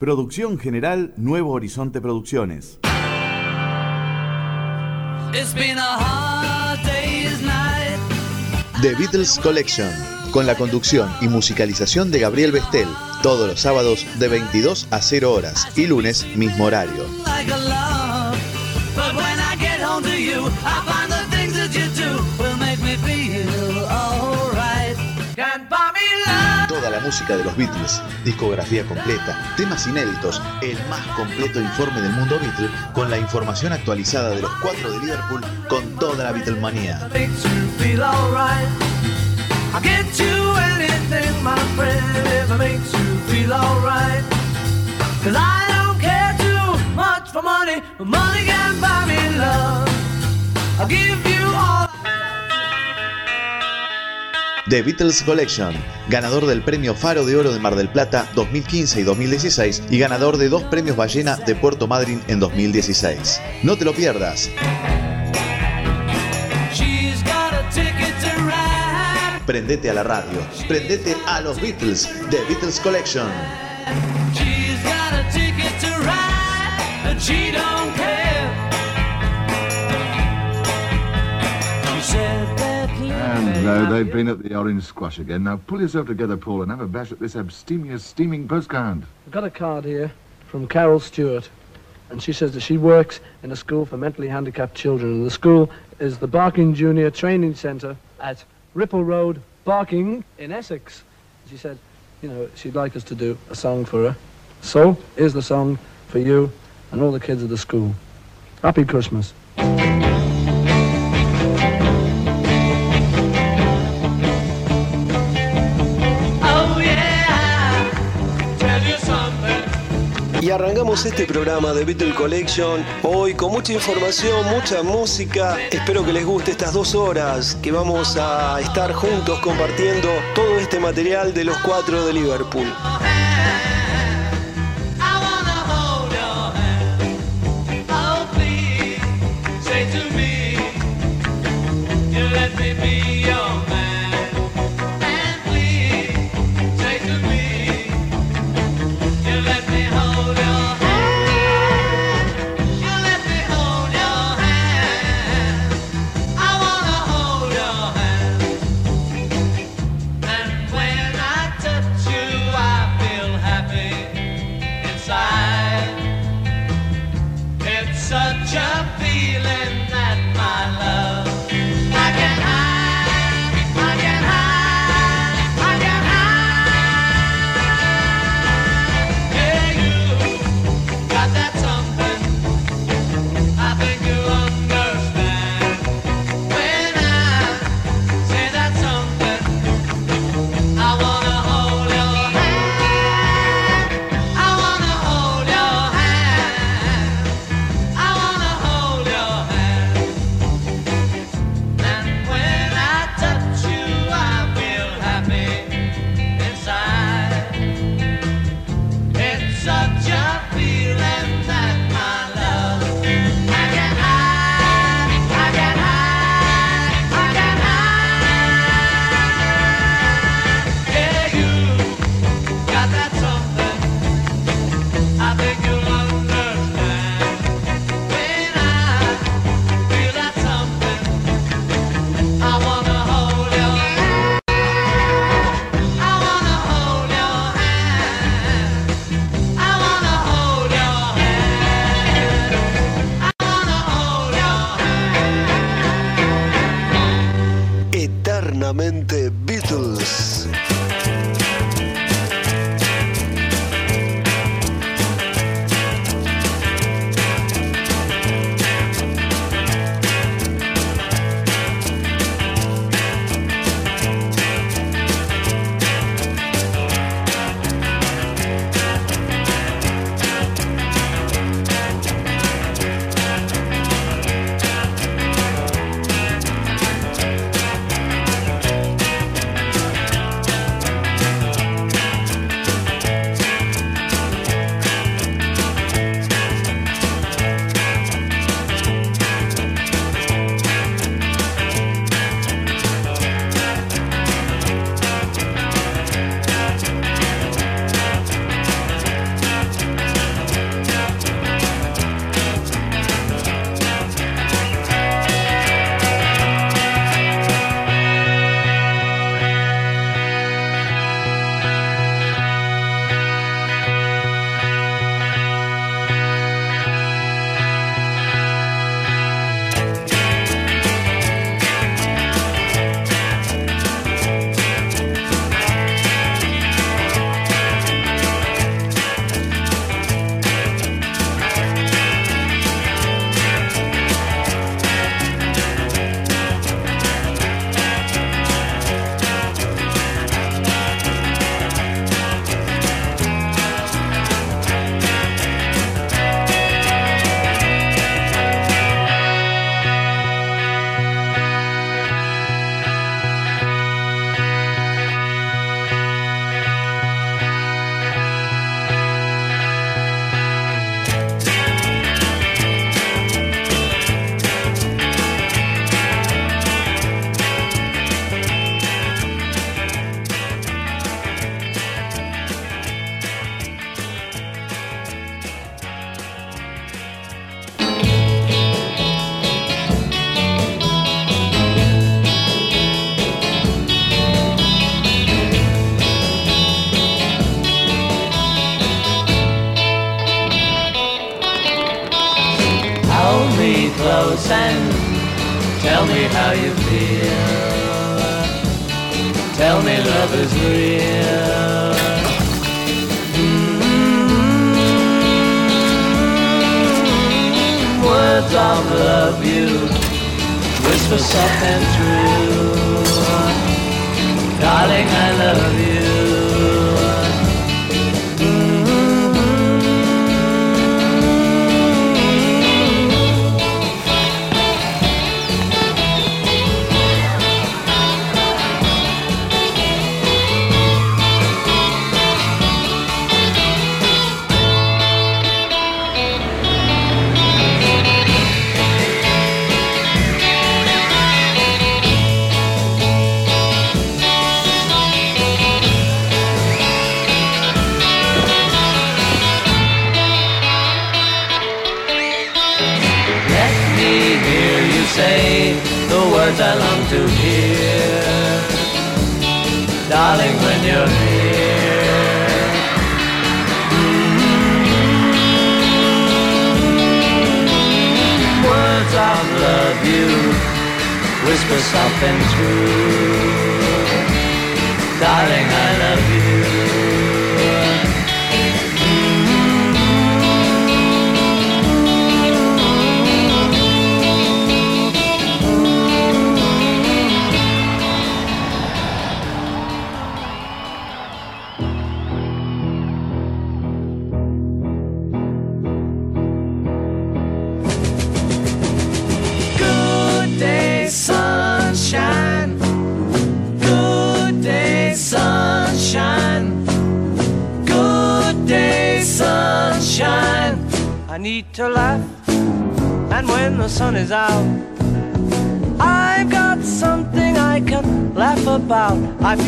Producción general Nuevo Horizonte Producciones. The Beatles Collection, con la conducción y musicalización de Gabriel Bestel, todos los sábados de 22 a 0 horas y lunes mismo horario. Música de los Beatles, discografía completa, temas inéditos, el más completo informe del mundo Beatle, con la información actualizada de los cuatro de Liverpool, con toda la Beatlemanía. The Beatles Collection, ganador del Premio Faro de Oro de Mar del Plata 2015 y 2016 y ganador de dos premios Ballena de Puerto Madryn en 2016. No te lo pierdas. Prendete a la radio, prendete a los Beatles, The Beatles Collection. And uh, they've been at the Orange Squash again. Now pull yourself together, Paul, and have a bash at this abstemious, steaming postcard. I've got a card here from Carol Stewart, and she says that she works in a school for mentally handicapped children, and the school is the Barking Junior Training Centre at Ripple Road, Barking, in Essex. She said, you know, she'd like us to do a song for her. So, here's the song for you and all the kids of the school. Happy Christmas. Este programa de Beatle Collection hoy con mucha información, mucha música. Espero que les guste estas dos horas que vamos a estar juntos compartiendo todo este material de los cuatro de Liverpool. Eternamente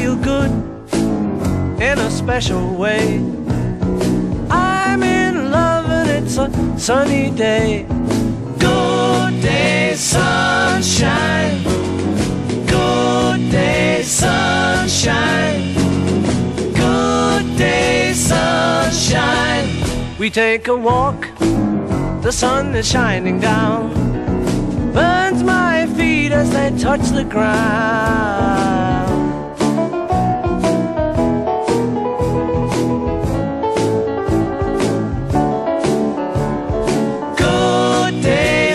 feel good in a special way. I'm in love, and it's a sunny day. Good day, sunshine. Good day, sunshine. Good day, sunshine. We take a walk, the sun is shining down. Burns my feet as they touch the ground.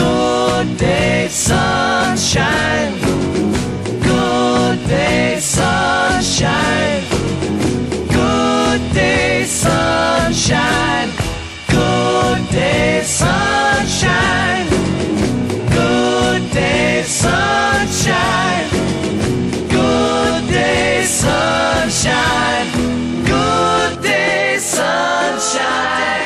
Good day, sunshine. Good day, sunshine. Good day, sunshine. Good day, sunshine. Good day, sunshine. Good day, sunshine. Good day, sunshine.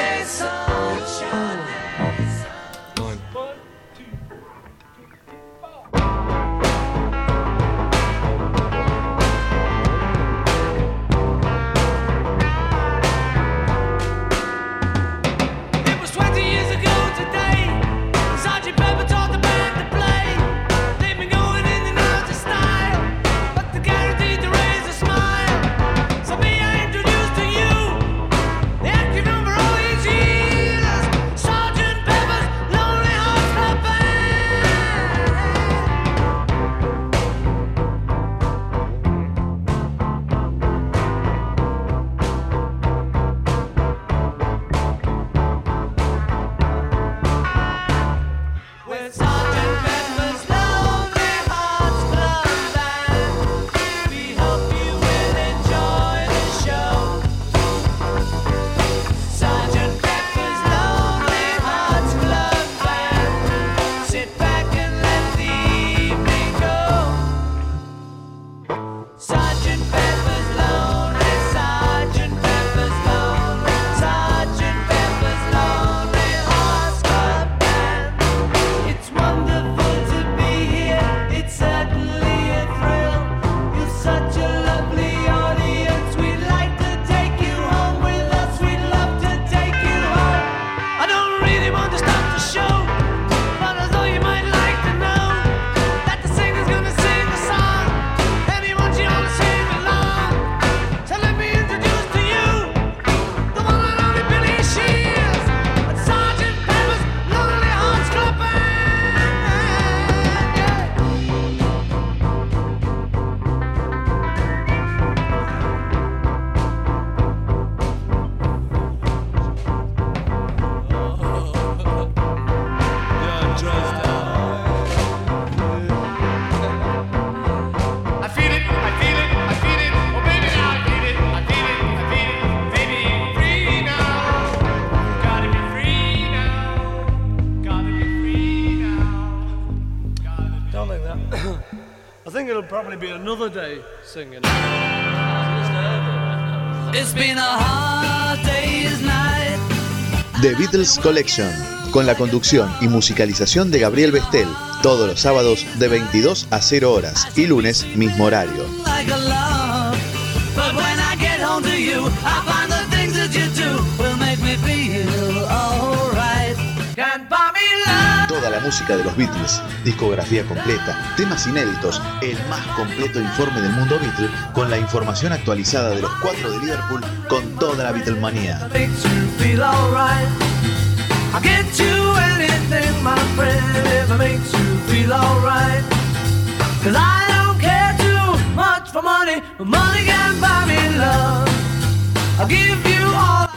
Another day singing. It's been a hard day's night. The Beatles Collection, con la conducción y musicalización de Gabriel Bestel, todos los sábados de 22 a 0 horas y lunes mismo horario. Can't buy me love. Toda la música de los Beatles, discografía completa, temas inéditos, el más completo informe del mundo Beatle, con la información actualizada de los cuatro de Liverpool, con toda la Beatlemanía. I'll give you all.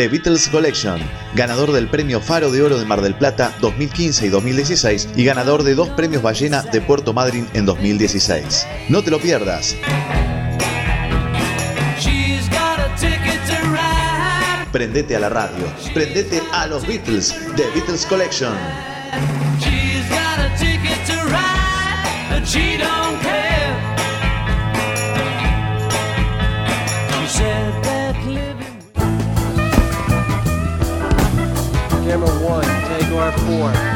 The Beatles Collection, ganador del premio Faro de Oro de Mar del Plata 2015 y 2016 y ganador de dos premios Ballena de Puerto Madryn en 2016. No te lo pierdas. Prendete a la radio, prendete a los Beatles, The Beatles Collection. She don't four.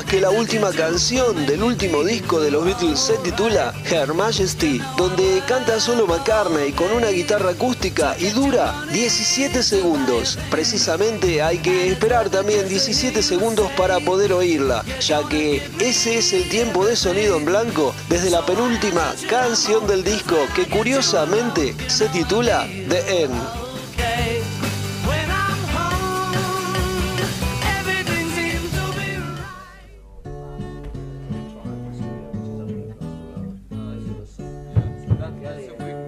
¿Sabías que la última canción del último disco de los Beatles se titula Her Majesty, donde canta solo McCartney con una guitarra acústica y dura 17 segundos? Precisamente hay que esperar también 17 segundos para poder oírla, ya que ese es el tiempo de sonido en blanco desde la penúltima canción del disco que curiosamente se titula The End.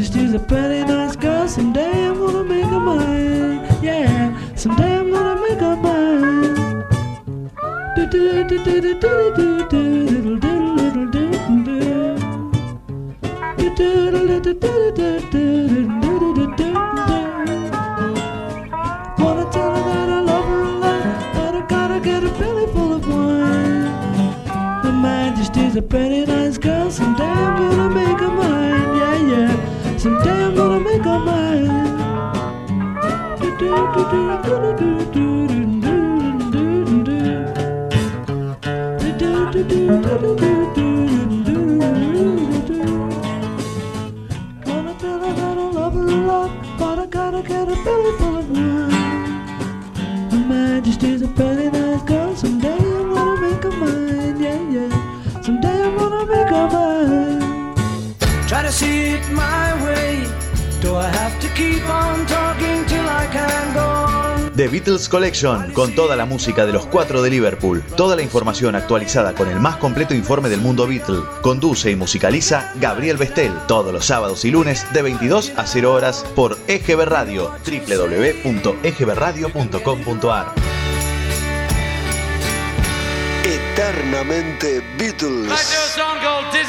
Her Majesty's a pretty nice girl, someday I'm gonna make her mine. Yeah, someday I'm gonna make her mine. Do do do do do do do do do do do do do. I love her a lot, but I gotta get a a pretty nice girl, someday I'm gonna make her someday I'm gonna make her mine. Wanna tell her that I love her a lot, but I gotta get a belly full of wine. Her Majesty's a pretty nice girl, someday I'm gonna make her mine, yeah, yeah. Someday I'm gonna make her mine. Try to see it my way. The Beatles Collection, con toda la música de los cuatro de Liverpool, toda la información actualizada con el más completo informe del mundo Beatle. Conduce y musicaliza Gabriel Bestel, todos los sábados y lunes de 22 a 0 horas por EGB Radio, www.egbradio.com.ar. Eternamente Let's do a Beatles.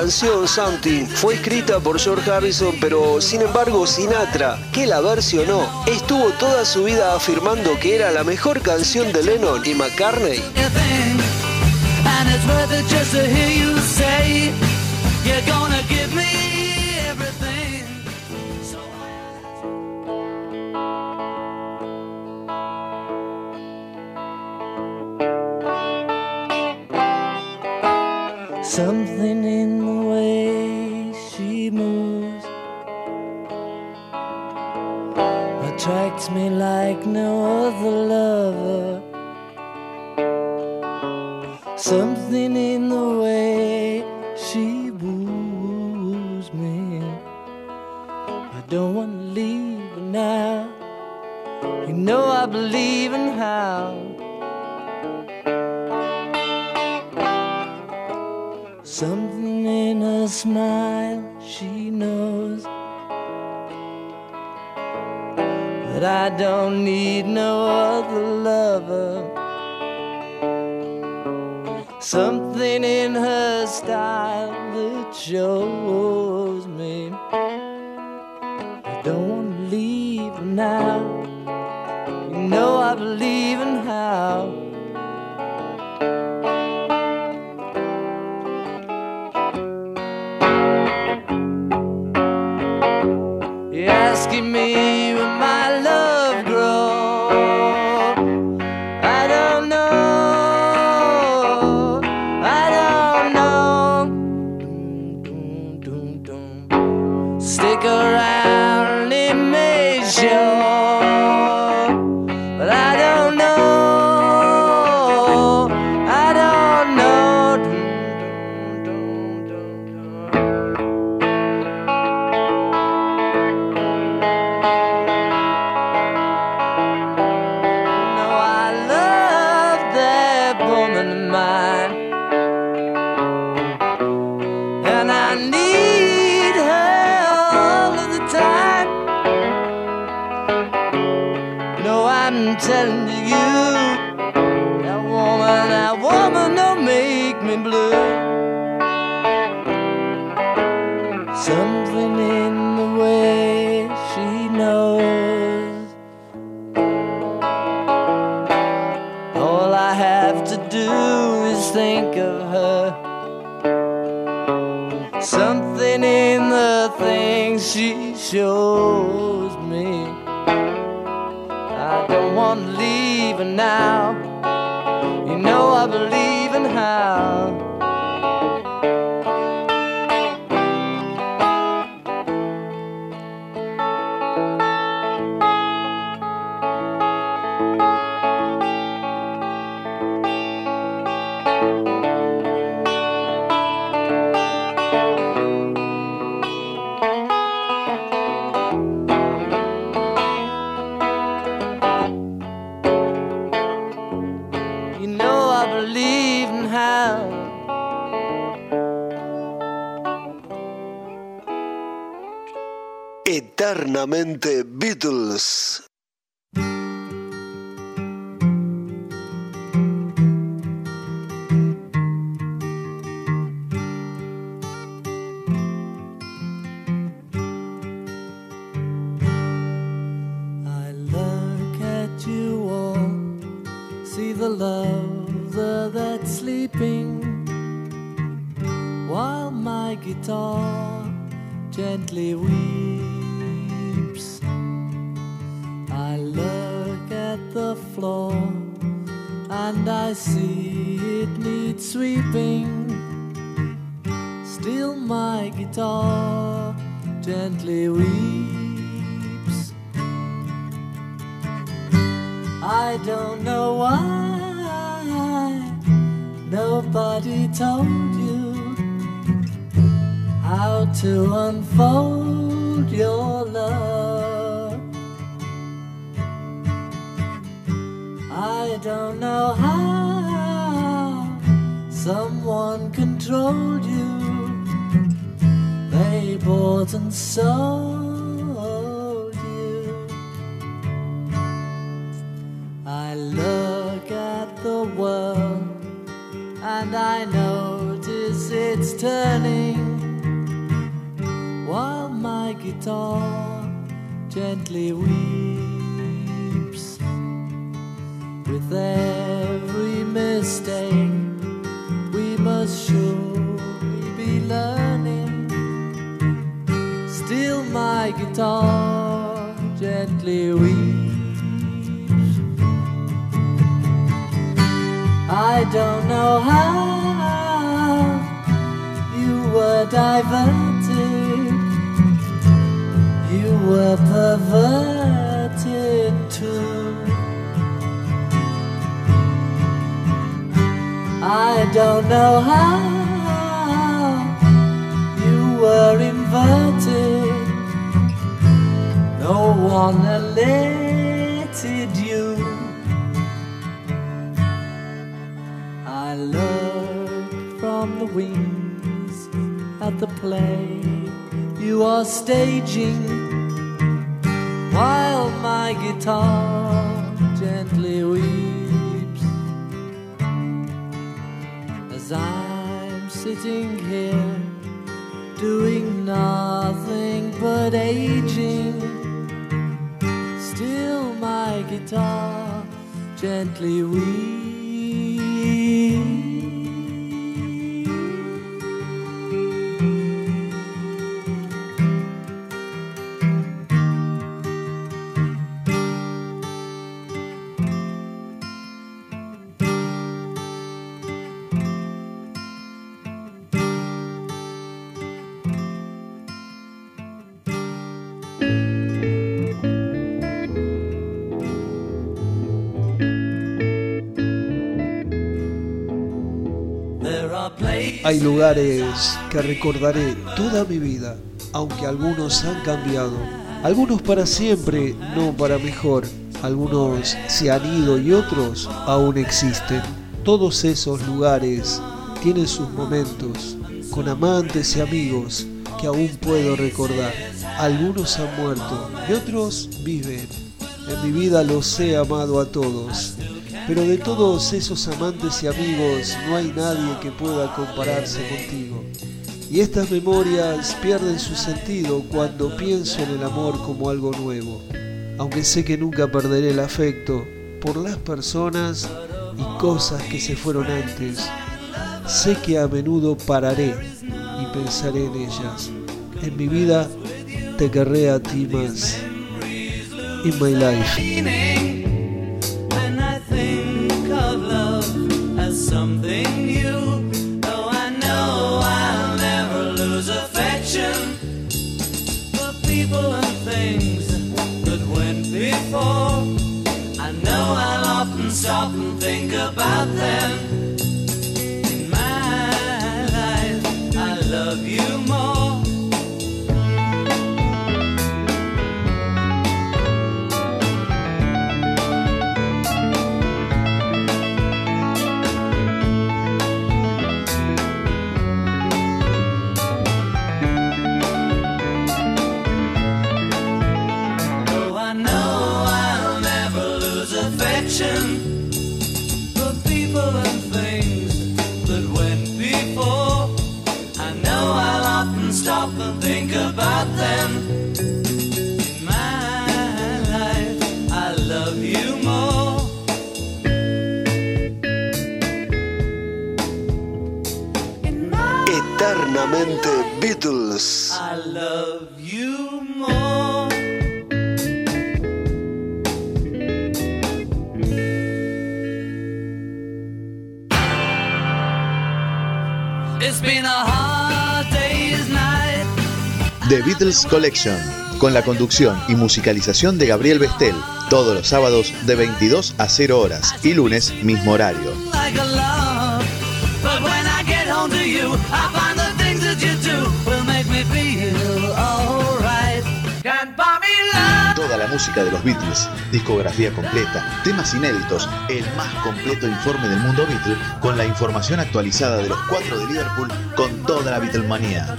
canción Something fue escrita por George Harrison, pero sin embargo Sinatra, que la versionó, estuvo toda su vida afirmando que era la mejor canción de Lennon y McCartney. Eternamente Beatles. Hay lugares que recordaré toda mi vida, aunque algunos han cambiado. Algunos para siempre, no para mejor. Algunos se han ido y otros aún existen. Todos esos lugares tienen sus momentos, con amantes y amigos que aún puedo recordar. Algunos han muerto y otros viven. En mi vida los he amado a todos. Pero de todos esos amantes y amigos no hay nadie que pueda compararse contigo. Y estas memorias pierden su sentido cuando pienso en el amor como algo nuevo. Aunque sé que nunca perderé el afecto por las personas y cosas que se fueron antes, sé que a menudo pararé y pensaré en ellas. En mi vida te querré a ti más. In my life. About them. Beatles Collection, con la conducción y musicalización de Gabriel Bestel, todos los sábados de 22 a 0 horas y lunes mismo horario. Música de los Beatles, discografía completa, temas inéditos, el más completo informe del mundo Beatle, con la información actualizada de los cuatro de Liverpool con toda la Beatlemanía.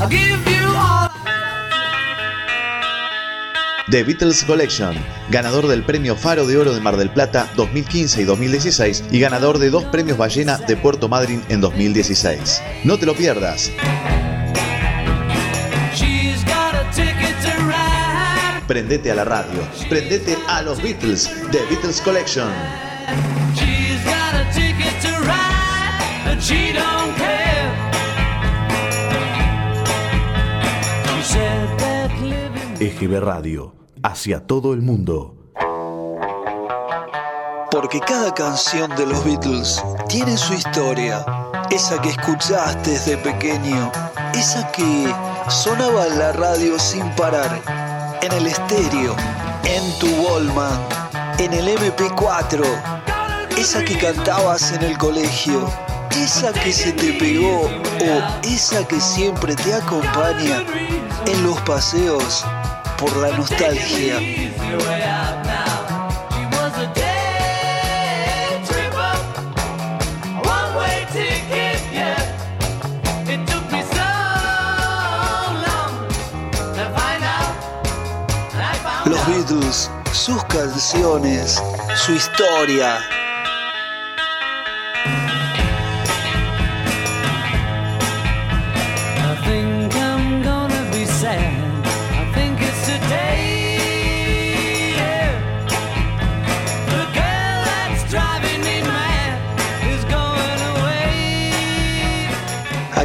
I'll give you all. The Beatles Collection, ganador del premio Faro de Oro de Mar del Plata 2015 y 2016 y ganador de dos premios Ballena de Puerto Madryn en 2016. No te lo pierdas. Prendete a la radio, prendete a los Beatles, The Beatles Collection. EGB Radio, hacia todo el mundo. Porque cada canción de los Beatles tiene su historia. Esa que escuchaste desde pequeño. Esa que sonaba en la radio sin parar. En el estéreo. En tu Wallman. En el MP4. Esa que cantabas en el colegio. Esa que se te pegó. O esa que siempre te acompaña en los paseos por la nostalgia. Los Beatles, sus canciones, su historia.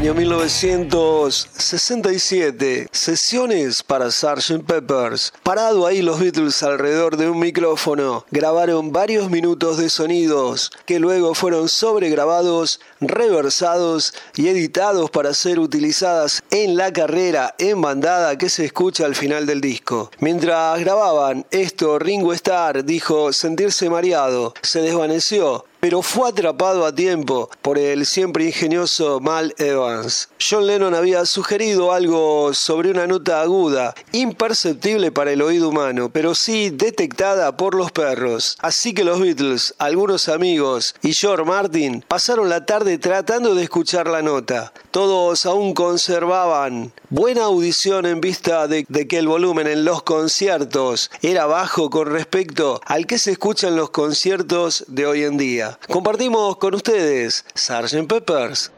Año 1967, sesiones para Sgt. Peppers. Parado ahí los Beatles alrededor de un micrófono, grabaron varios minutos de sonidos que luego fueron sobregrabados, reversados y editados para ser utilizadas en la carrera en bandada que se escucha al final del disco. Mientras grababan esto, Ringo Starr dijo sentirse mareado, se desvaneció pero fue atrapado a tiempo por el siempre ingenioso Mal Evans. John Lennon había sugerido algo sobre una nota aguda, imperceptible para el oído humano, pero sí detectada por los perros. Así que los Beatles, algunos amigos y George Martin pasaron la tarde tratando de escuchar la nota. Todos aún conservaban buena audición en vista de, de que el volumen en los conciertos era bajo con respecto al que se escucha en los conciertos de hoy en día. Compartimos con ustedes Sgt. Peppers.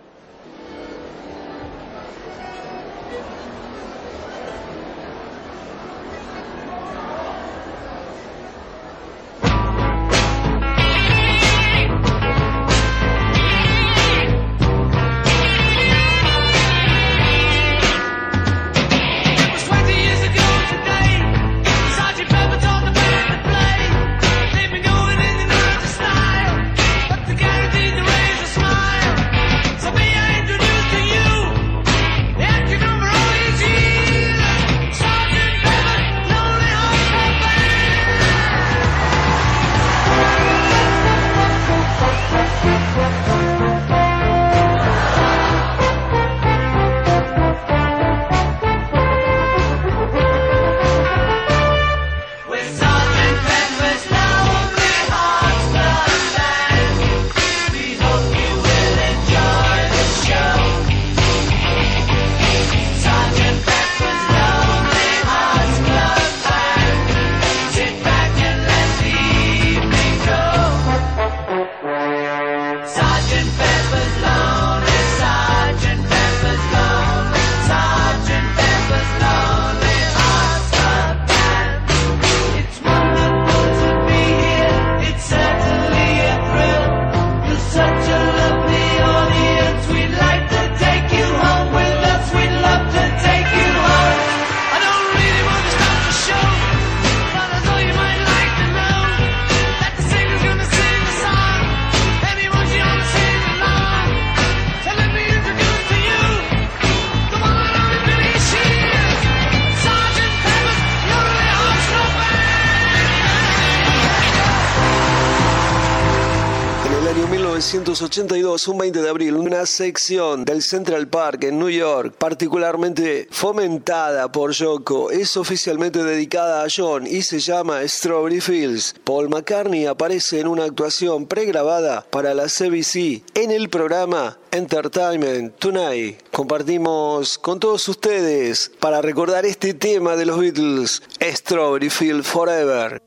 1982, un 20 de abril, una sección del Central Park en New York, particularmente fomentada por Yoko, es oficialmente dedicada a John y se llama Strawberry Fields. Paul McCartney aparece en una actuación pregrabada para la CBC en el programa Entertainment Tonight. Compartimos con todos ustedes para recordar este tema de los Beatles, Strawberry Fields Forever.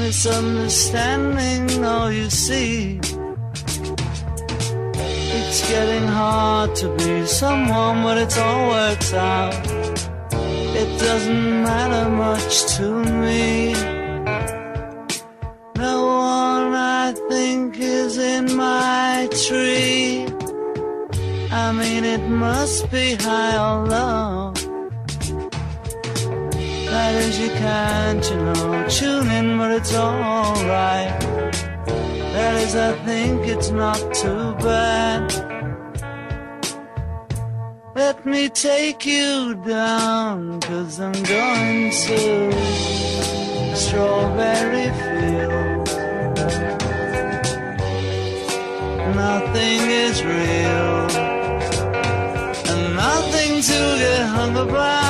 misunderstanding all you see. It's getting hard to be someone, but it all works out. It doesn't matter much to me. No one I think is in my tree. I mean, it must be high or low. That is, you can't, you know, tune in, but it's alright. That is, I think it's not too bad. Let me take you down, cause I'm going to Strawberry Fields. Nothing is real, and nothing to get hung about.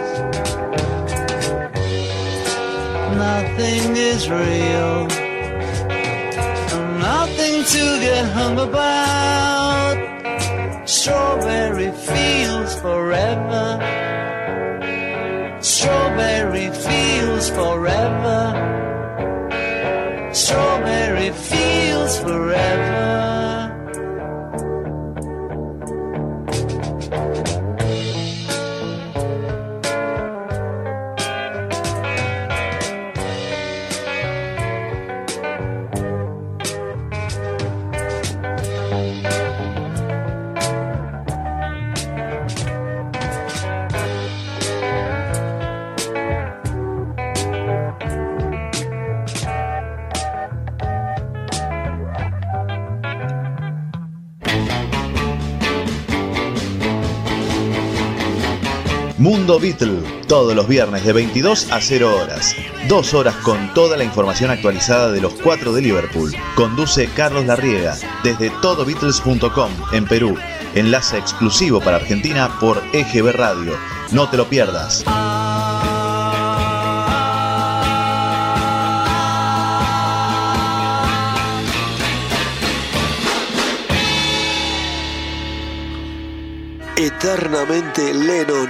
Nothing is real, and nothing to get hung about. Strawberry Fields forever. Strawberry Fields forever. Strawberry Fields forever. Mundo Beatle, todos los viernes de 22 a 0 horas. Dos horas con toda la información actualizada de los cuatro de Liverpool. Conduce Carlos Larriega desde todobeatles.com en Perú. Enlace exclusivo para Argentina por EGB Radio. No te lo pierdas. Eternamente Lennon,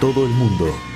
todo el mundo.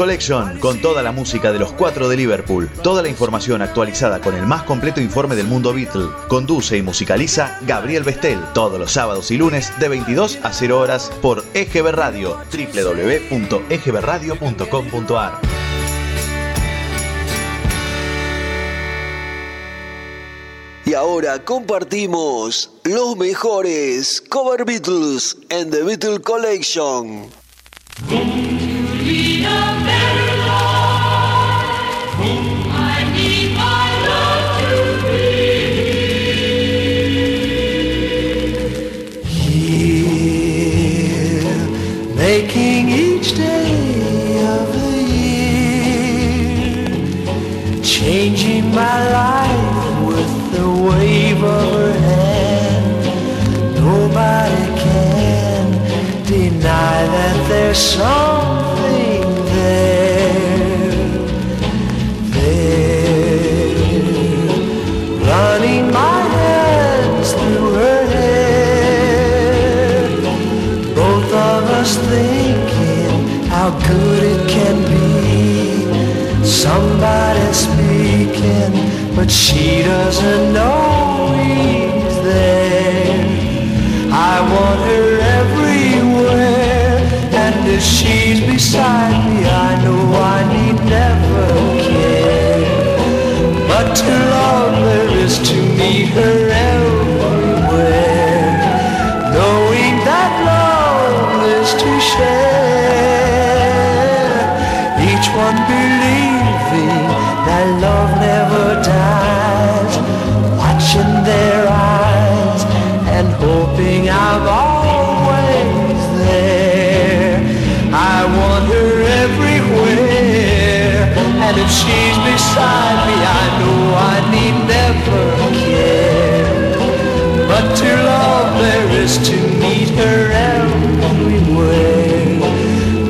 Collection, con toda la música de los cuatro de Liverpool, toda la información actualizada con el más completo informe del mundo Beatle. Conduce y musicaliza Gabriel Bestel, todos los sábados y lunes de 22 a 0 horas por EGB Radio, www.egbradio.com.ar. Y ahora compartimos los mejores cover Beatles en The Beatle Collection. something there, there, running my hands through her hair. Both of us thinking how good it can be. Somebody speaking, but she doesn't know. shine. beside me I know I need never care. But to love there is to meet her everywhere.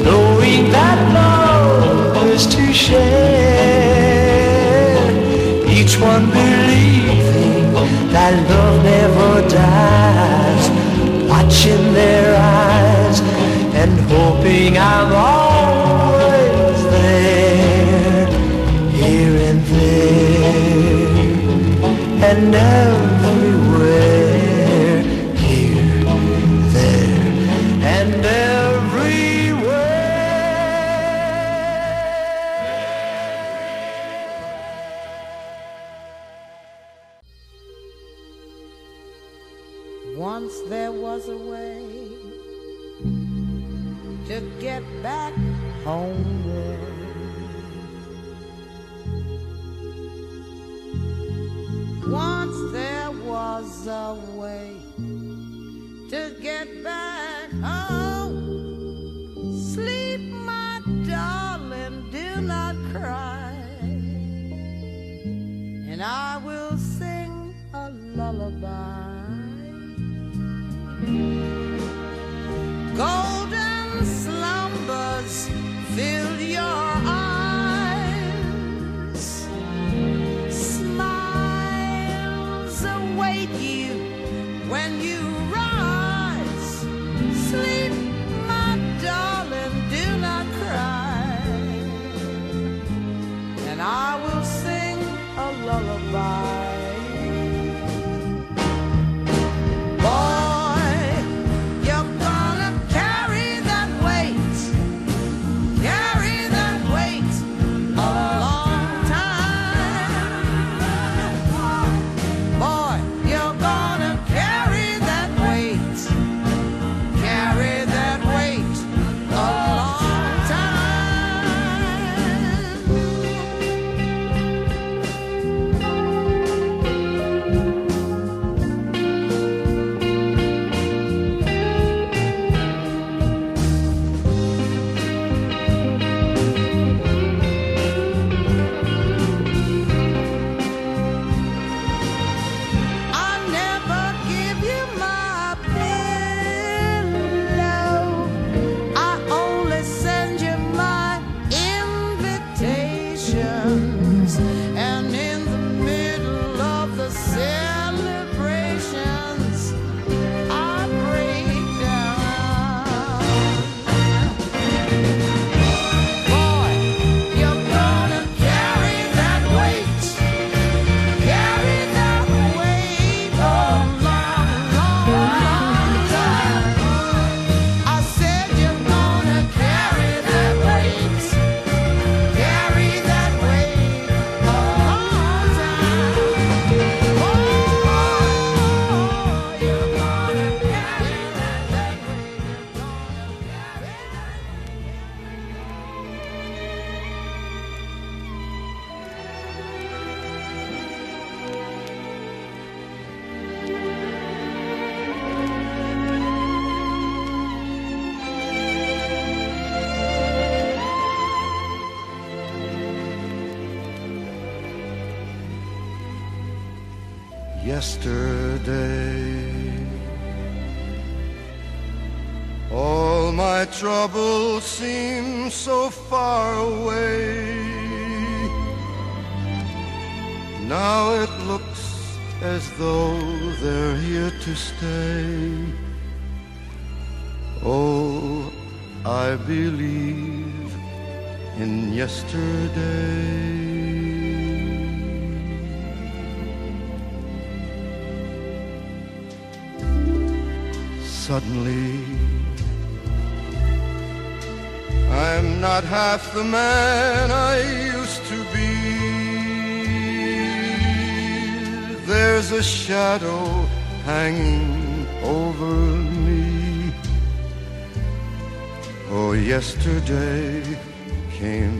Knowing that love is to share. Each one believing that love never dies. Watching their eyes and hoping I'm all And now. trouble. half the man I used to be. There's a shadow hanging over me. Oh, yesterday came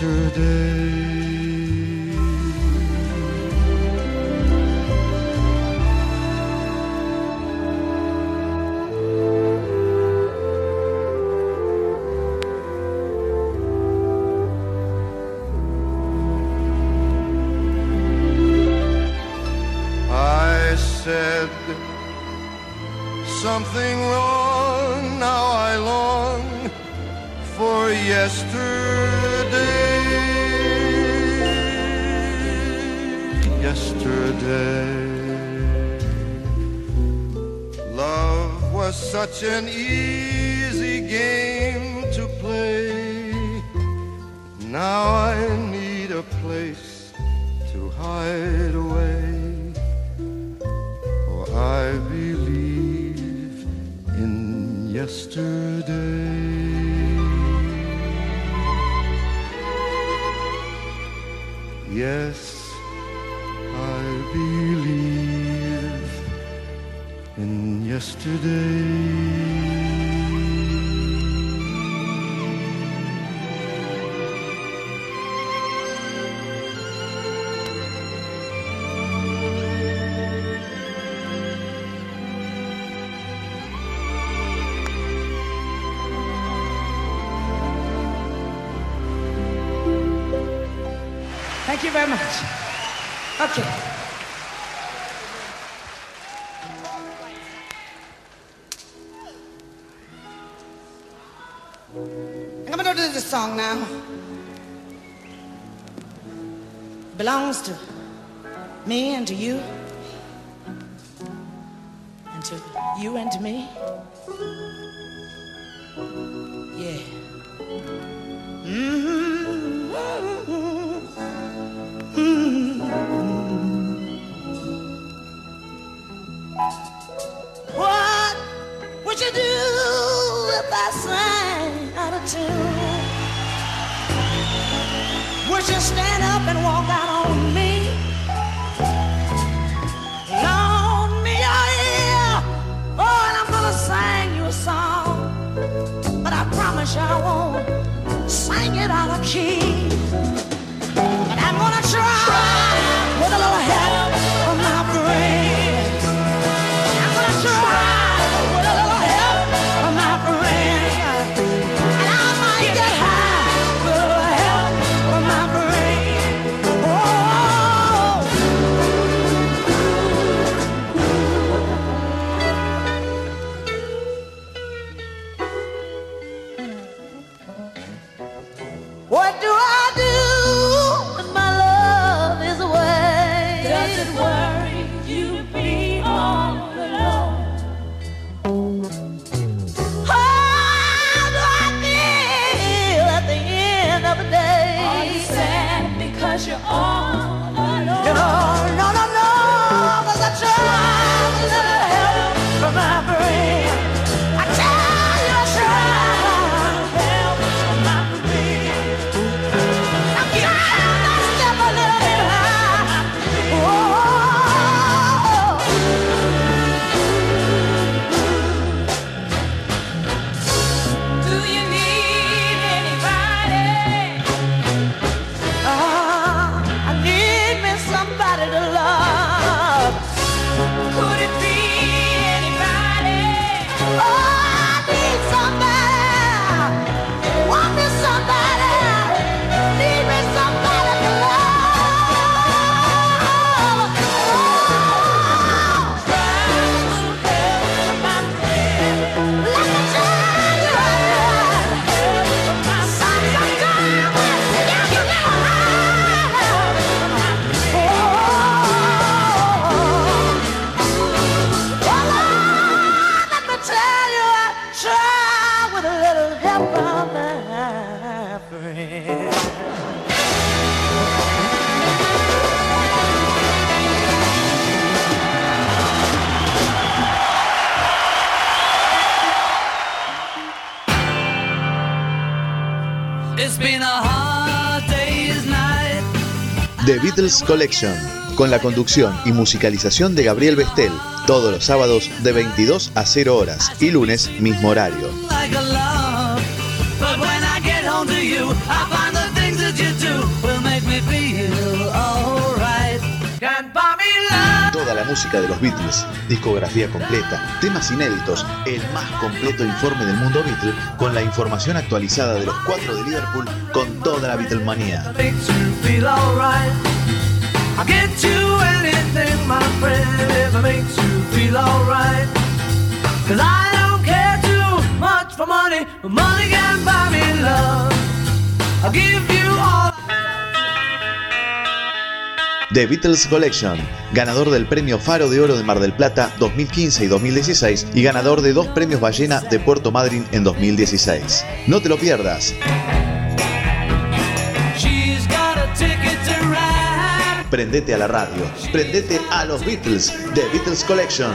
yesterday. And an easy Thank you very much. Okay. I'm gonna do this song now. Belongs to The Beatles Collection, con la conducción y musicalización de Gabriel Bestel, todos los sábados de 22 a 0 horas y lunes mismo horario. I find the things that you do will make me feel alright. Can't buy me love. Toda la música de los Beatles, discografía completa, temas inéditos, el más completo informe del mundo Beatle, con la información actualizada de los cuatro de Liverpool, con toda la Beatlemanía. I'll get you anything, my friend, if it makes you feel alright. Cause I don't care too much for money, but money can buy me love. The Beatles Collection, ganador del premio Faro de Oro de Mar del Plata 2015 y 2016 y ganador de dos premios Ballena de Puerto Madryn en 2016. No te lo pierdas. Prendete a la radio, prendete a los Beatles, The Beatles Collection.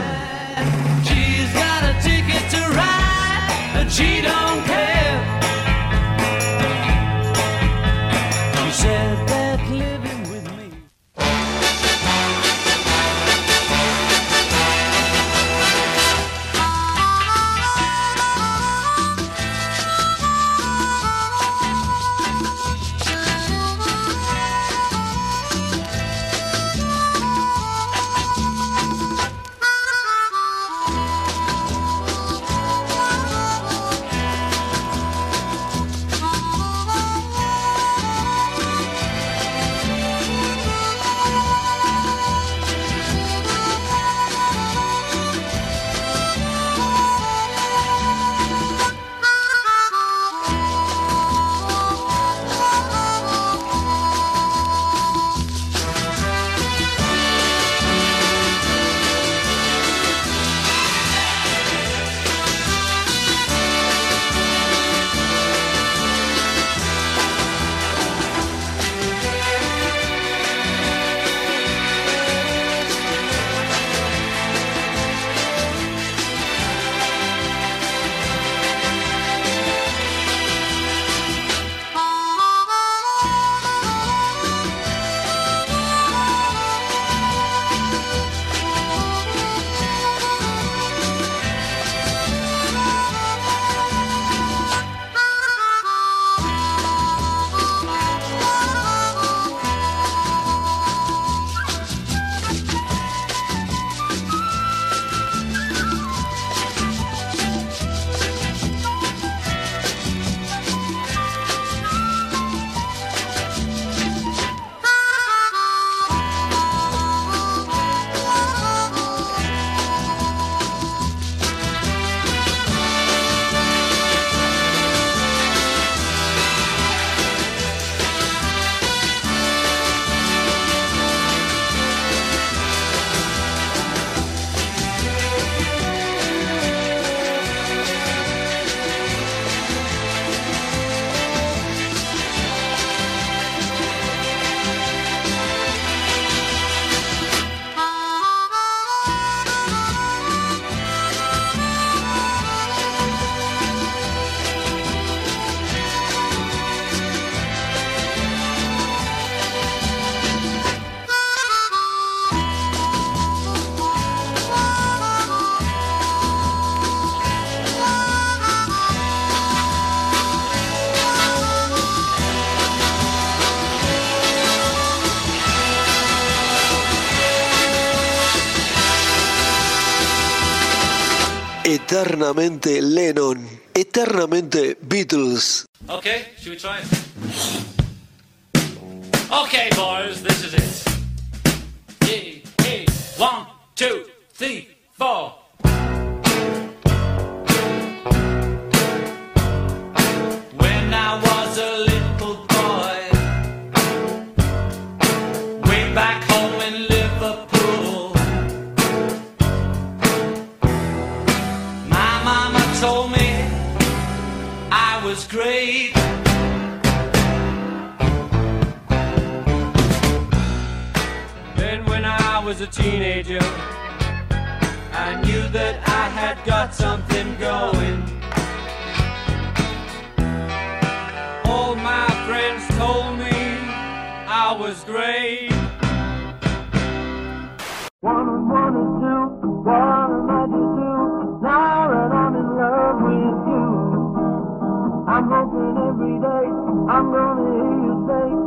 Eternamente Lennon, eternamente Beatles. Okay, should we try it? Okay, boys, this is it. One, two, three, four. was a teenager, I knew that I had got something going. All my friends told me I was great. One and one is two, am I to do Now that I'm in love with you, I'm hoping every day I'm gonna hear you say.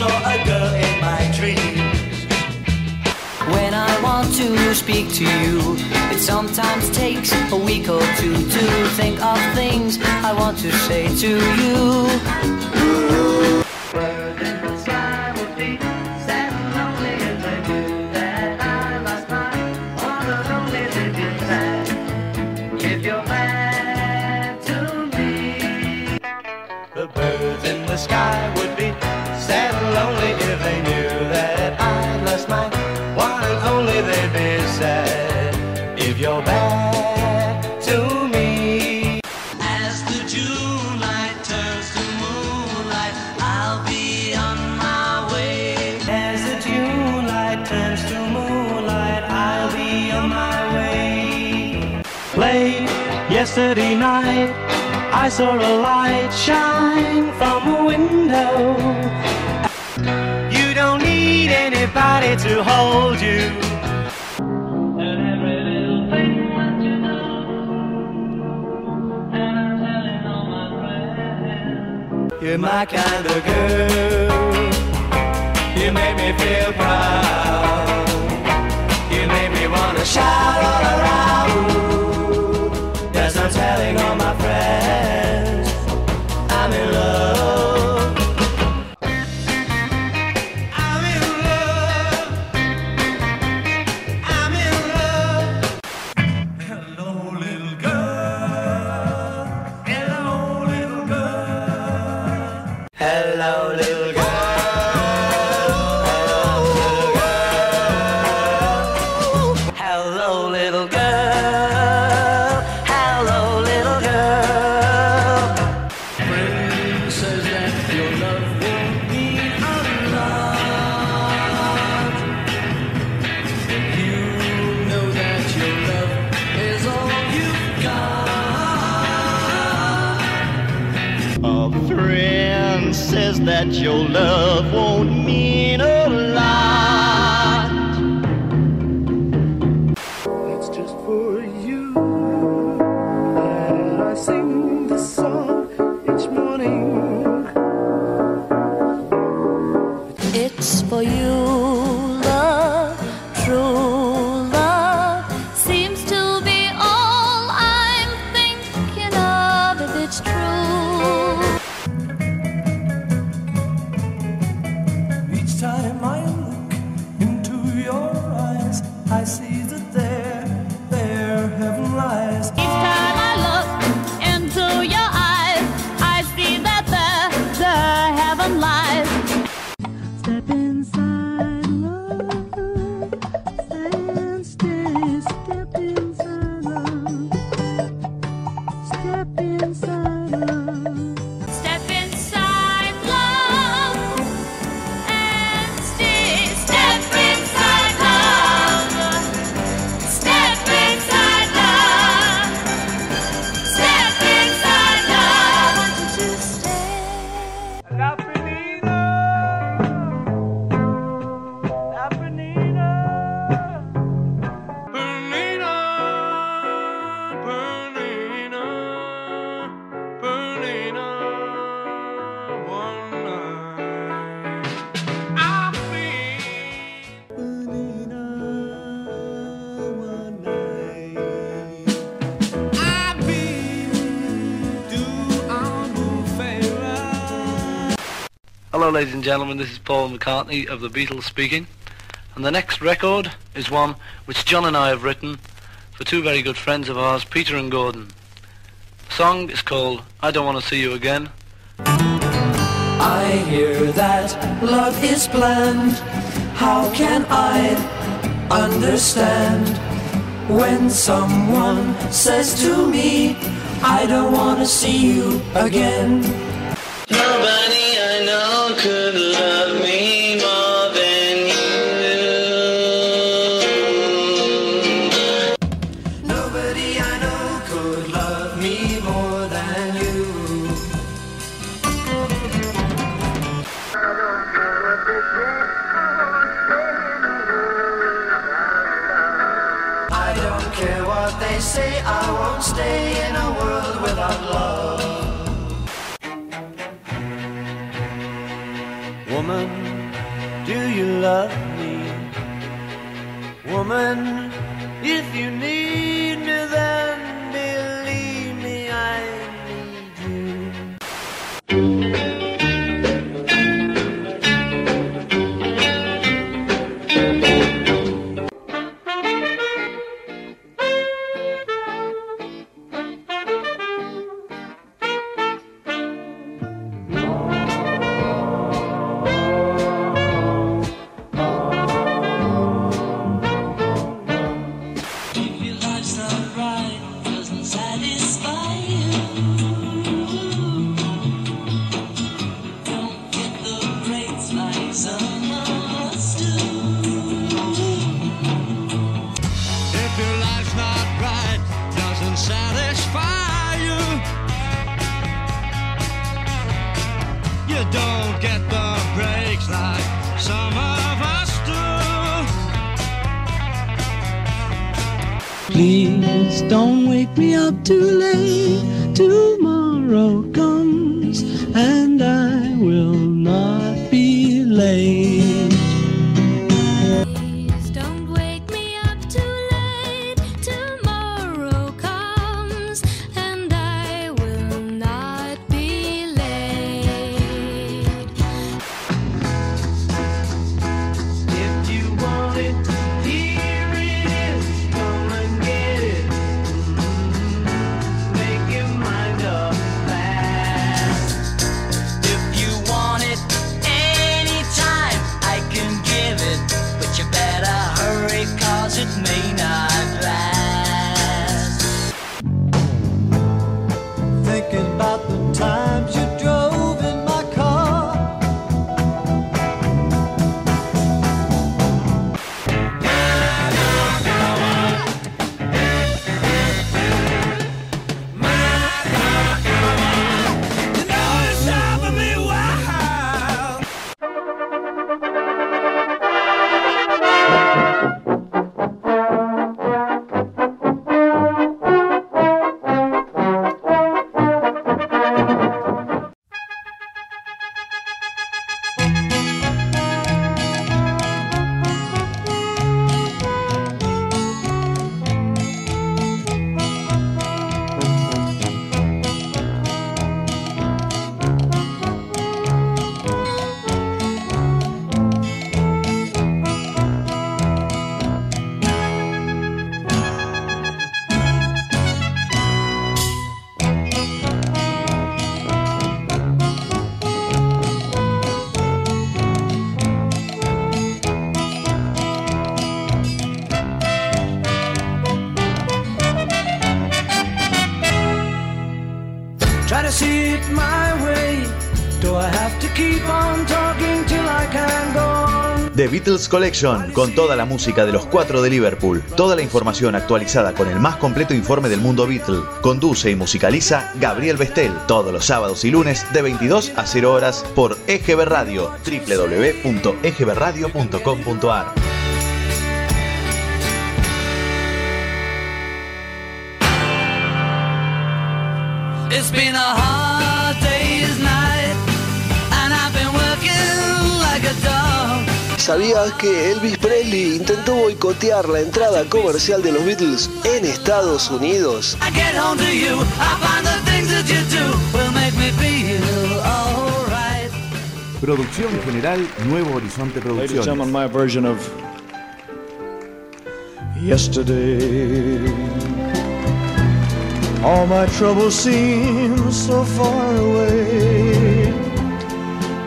saw a girl in my dreams. When I want to speak to you, it sometimes takes a week or two to think of things I want to say to you. Bird in the sky would be. city night, I saw a light shine from a window. You don't need anybody to hold you. You're my kind of girl. You make me feel proud. You make me wanna shout all around smiling on my face. ladies and gentlemen, this is Paul McCartney of the Beatles speaking. And the next record is one which John and I have written for two very good friends of ours, Peter and Gordon. The song is called I Don't Want to See You Again. I hear that love is blind. How can I understand when someone says to me, I don't want to see you again? Nobody I know could Woman, if you need Beatles Collection, con toda la música de los cuatro de Liverpool, toda la información actualizada con el más completo informe del mundo Beatle. Conduce y musicaliza Gabriel Bestel, todos los sábados y lunes de 22 a 0 horas por EGB Radio. ¿Sabías que Elvis Presley intentó boicotear la entrada comercial de los Beatles en Estados Unidos? Producción general Nuevo Horizonte Producciones. gentlemen, my version of yesterday. All my troubles seem so far away.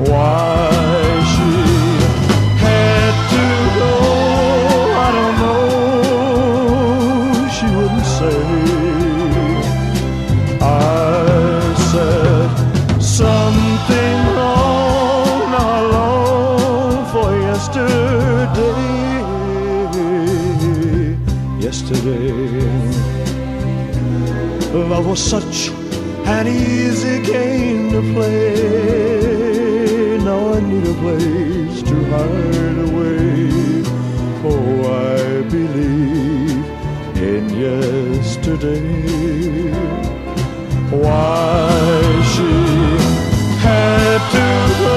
Why she had to go, I don't know. She wouldn't say. I said something wrong, now I long for yesterday. Yesterday, love was such an easy game to play. Need a place to hide away. Oh, I believe in yesterday. Why she had to go,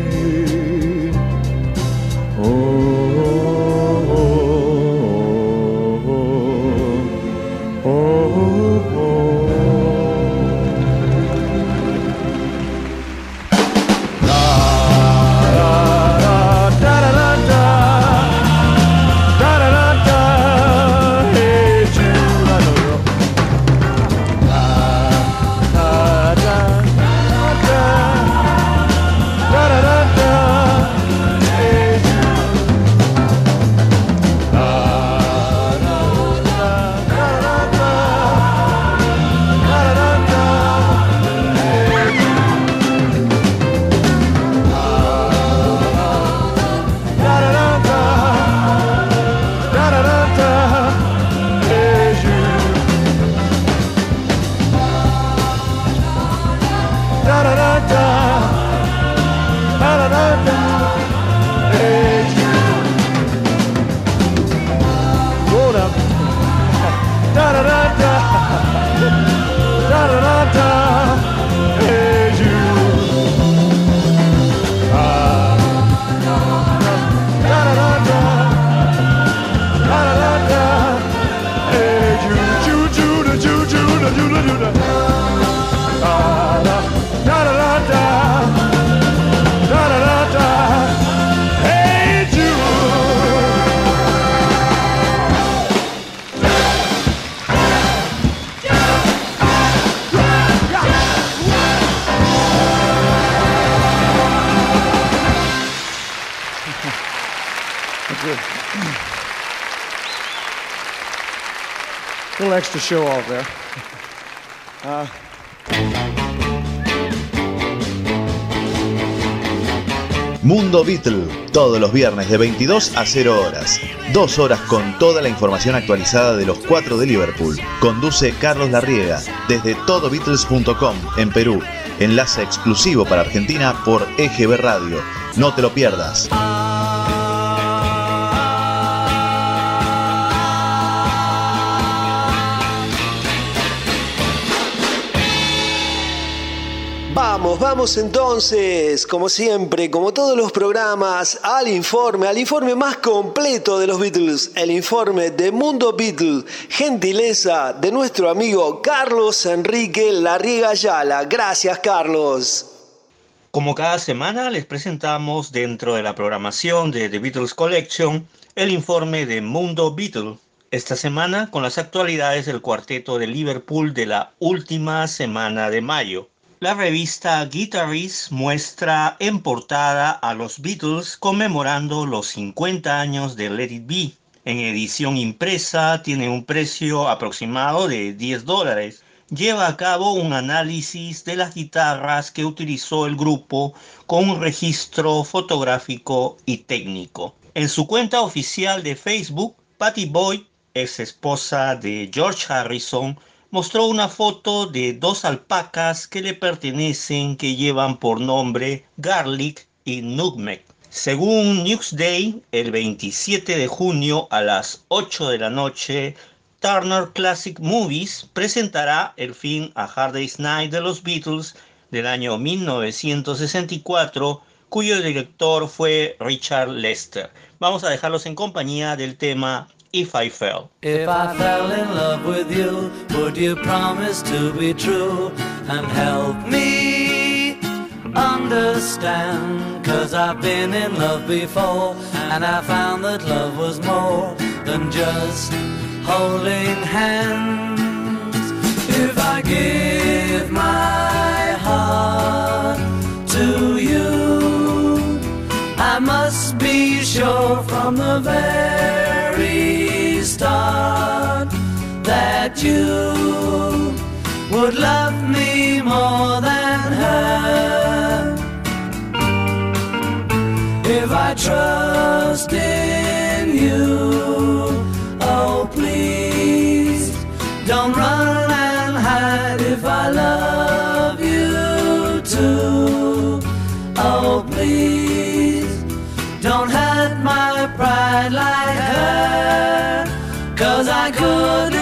Uh, Mundo Beatle, todos los viernes de 22 a 0 horas. Dos horas con toda la información actualizada de los cuatro de Liverpool. Conduce Carlos Larriega desde todobeatles.com en Perú. Enlace exclusivo para Argentina por EGB Radio. No te lo pierdas. Vamos, entonces, como siempre, como todos los programas, al informe, al informe más completo de los Beatles, el informe de Mundo Beatle, gentileza de nuestro amigo Carlos Enrique Larriga Ayala. Gracias, Carlos. Como cada semana les presentamos dentro de la programación de The Beatles Collection el informe de Mundo Beatle. Esta semana con las actualidades del cuarteto de Liverpool de la última semana de mayo. La revista Guitarist muestra en portada a los Beatles conmemorando los 50 años de Let It Be. En edición impresa tiene un precio aproximado de 10 dólares lleva a cabo un análisis de las guitarras que utilizó el grupo con un registro fotográfico y técnico. En su cuenta oficial de Facebook, Patty Boyd, ex esposa de George Harrison, mostró una foto de dos alpacas que le pertenecen que llevan por nombre Garlic y Nutmeg. Según Newsday, el 27 de junio a las 8 de la noche, Turner Classic Movies presentará el film A Hard Day's Night de los Beatles del año 1964, cuyo director fue Richard Lester. Vamos a dejarlos en compañía del tema If I Fell. If I fell in love with you, would you promise to be true and help me understand? Cause I've been in love before and I found that love was more than just holding hands. If I give my heart to you, I must be sure from the very start that you would love me more than her. If I trust in you, oh please don't run Cause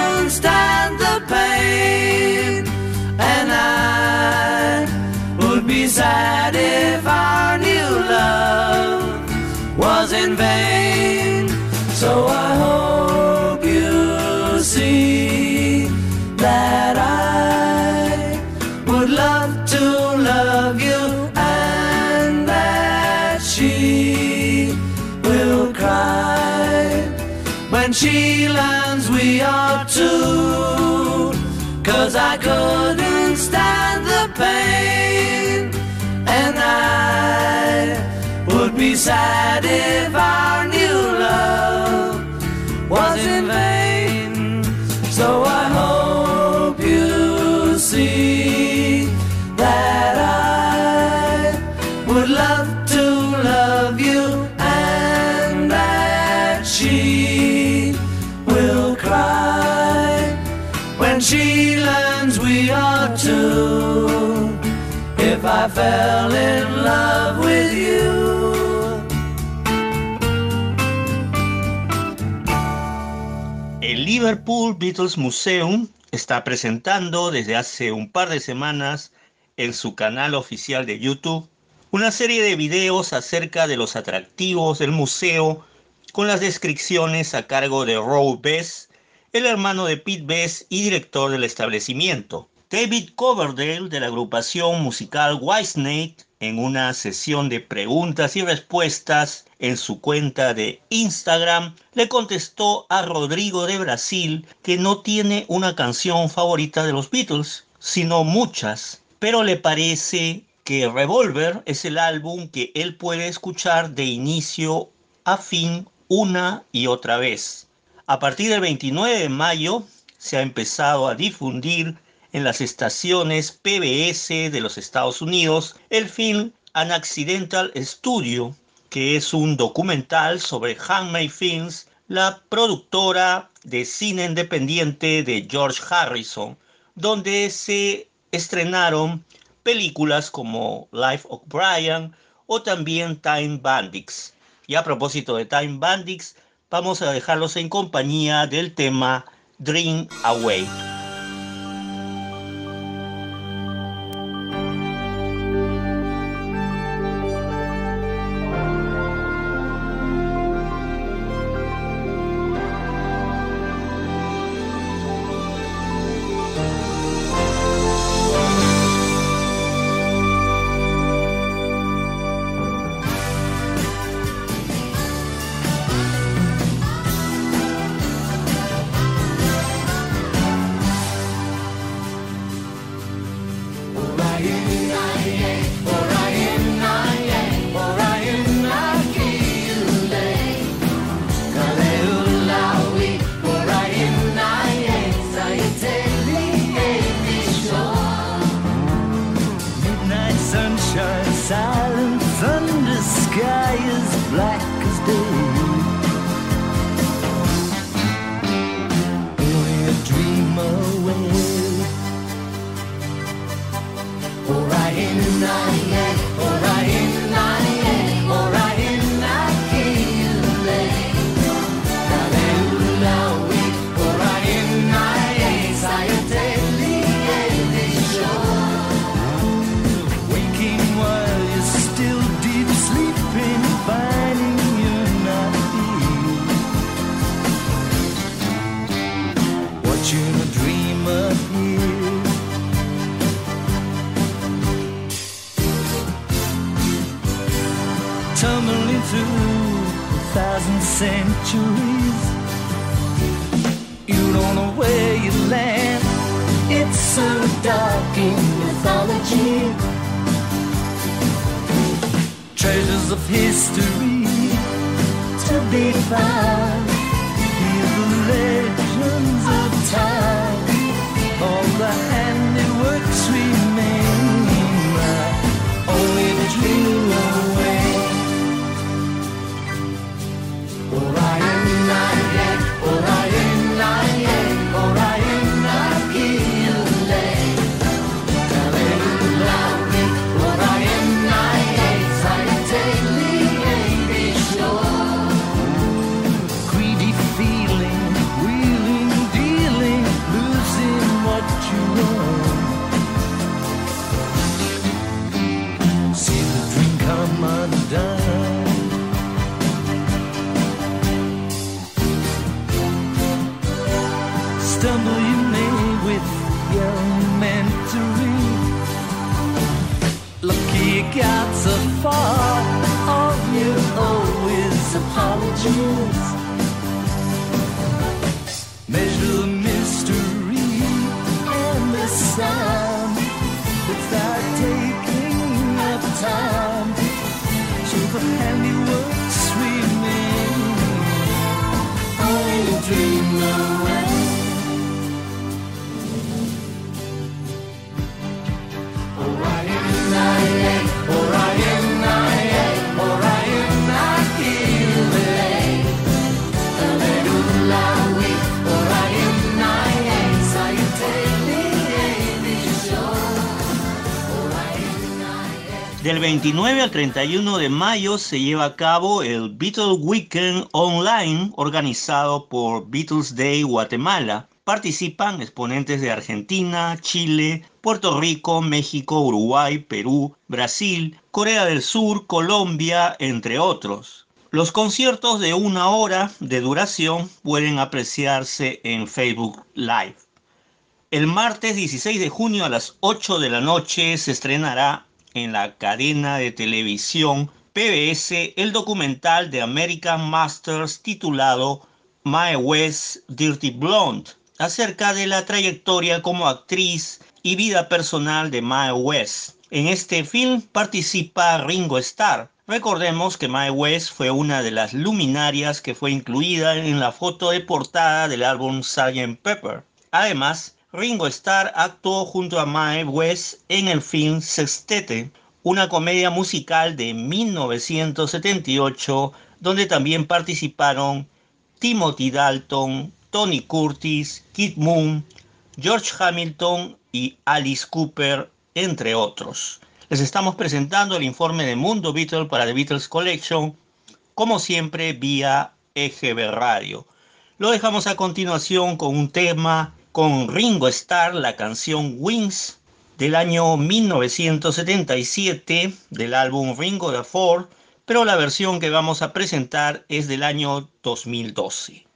couldn't stand the pain. And I would be sad if I new I fell in love with you. El Liverpool Beatles Museum está presentando desde hace un par de semanas en su canal oficial de YouTube una serie de videos acerca de los atractivos del museo con las descripciones a cargo de Roe Bess, el hermano de Pete Bess y director del establecimiento. David Coverdale de la agrupación musical Whitesnake en una sesión de preguntas y respuestas en su cuenta de Instagram le contestó a Rodrigo de Brasil que no tiene una canción favorita de los Beatles, sino muchas, pero le parece que Revolver es el álbum que él puede escuchar de inicio a fin una y otra vez. A partir del 29 de mayo se ha empezado a difundir en las estaciones PBS de los Estados Unidos el film An Accidental Studio, que es un documental sobre Handmade Films, la productora de cine independiente de George Harrison, donde se estrenaron películas como Life of Brian o también Time Bandits. Y a propósito de Time Bandits, vamos a dejarlos en compañía del tema Dream Away. Through a thousand centuries. You don't know where you land. It's so dark in mythology. Treasures of history to be found. Hear the legends of time. All the handiworks remain. Only dream night. Got so far. All you owe is apologies. Del 29 al 31 de mayo se lleva a cabo el Beatles Weekend Online organizado por Beatles Day Guatemala. Participan exponentes de Argentina, Chile, Puerto Rico, México, Uruguay, Perú, Brasil, Corea del Sur, Colombia, entre otros. Los conciertos de una hora de duración pueden apreciarse en Facebook Live. El martes 16 de junio a las 8 de la noche se estrenará en la cadena de televisión PBS el documental de American Masters titulado My West Dirty Blonde, acerca de la trayectoria como actriz y vida personal de Mae West. En este film participa Ringo Starr. Recordemos que Mae West fue una de las luminarias que fue incluida en la foto de portada del álbum Sgt. Pepper. Además, Ringo Starr actuó junto a Mae West en el film Sextete, una comedia musical de 1978 donde también participaron Timothy Dalton, Tony Curtis, Kid Moon, George Hamilton y Alice Cooper, entre otros. Les estamos presentando el informe de Mundo Beatles para The Beatles Collection, como siempre vía EGB Radio. Lo dejamos a continuación con un tema con Ringo Starr, la canción Wings del año 1977 del álbum Ringo the Four, pero la versión que vamos a presentar es del año 2012.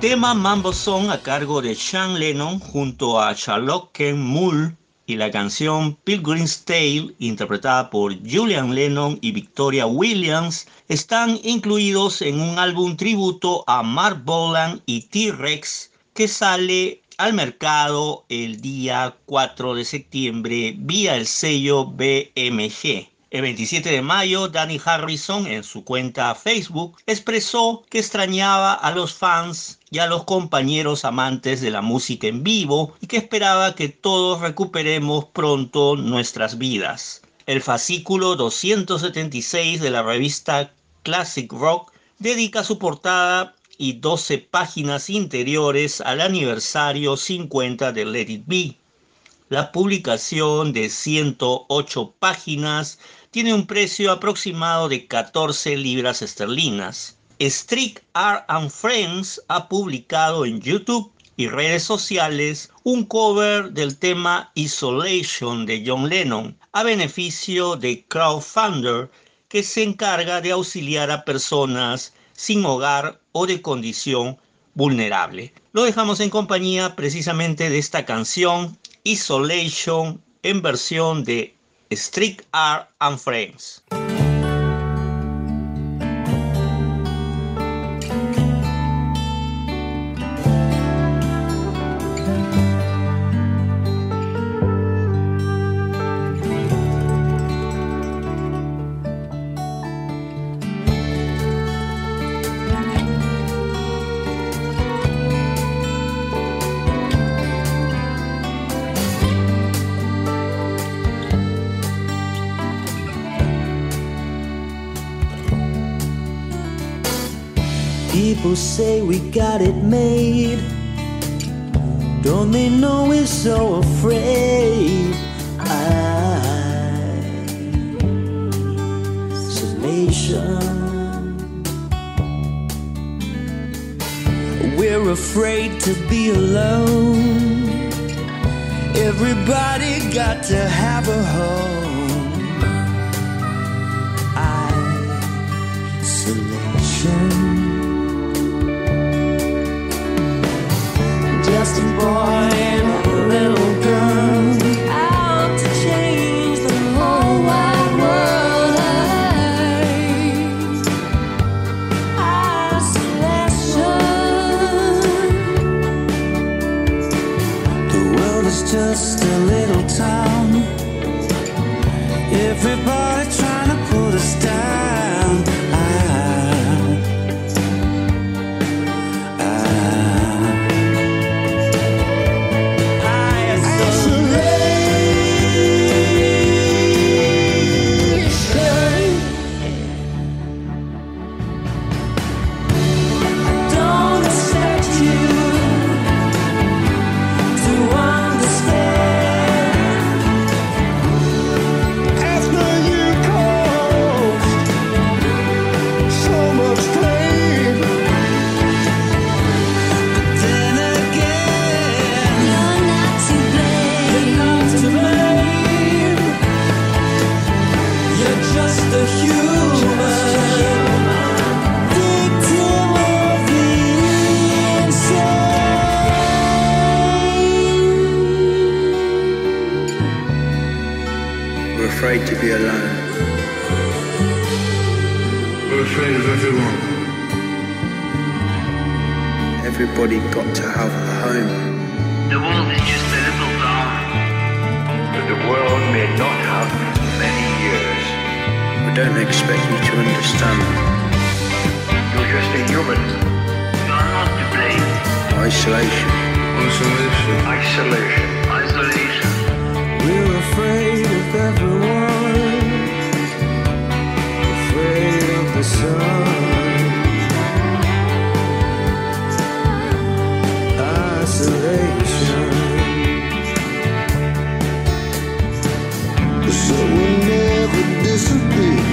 Tema Mambo Song a cargo de Sean Lennon junto a Charlotte Ken Moore y la canción Pilgrim's Tale interpretada por Julian Lennon y Victoria Williams están incluidos en un álbum tributo a Mark Bolan y T-Rex que sale al mercado el día 4 de septiembre vía el sello BMG. El 27 de mayo, Danny Harrison en su cuenta Facebook expresó que extrañaba a los fans y a los compañeros amantes de la música en vivo y que esperaba que todos recuperemos pronto nuestras vidas. El fascículo 276 de la revista Classic Rock dedica su portada y 12 páginas interiores al aniversario 50 de Let It Be. La publicación de 108 páginas tiene un precio aproximado de 14 libras esterlinas. Strict Art and Friends ha publicado en YouTube y redes sociales un cover del tema Isolation de John Lennon a beneficio de Crowdfunder que se encarga de auxiliar a personas sin hogar o de condición vulnerable. Lo dejamos en compañía precisamente de esta canción Isolation en versión de Strict Art and Friends. People say we got it made. Don't they know we're so afraid? Isolation. We're afraid to be alone. Everybody got to have a home. Boy everybody got to have a home. The world is just a little dark. But the world may not have many years. We don't expect you to understand. You're just a human. You are not to blame. Isolation. Isolation. Isolation. Isolation. We're afraid of everyone. Afraid of the sun. to be.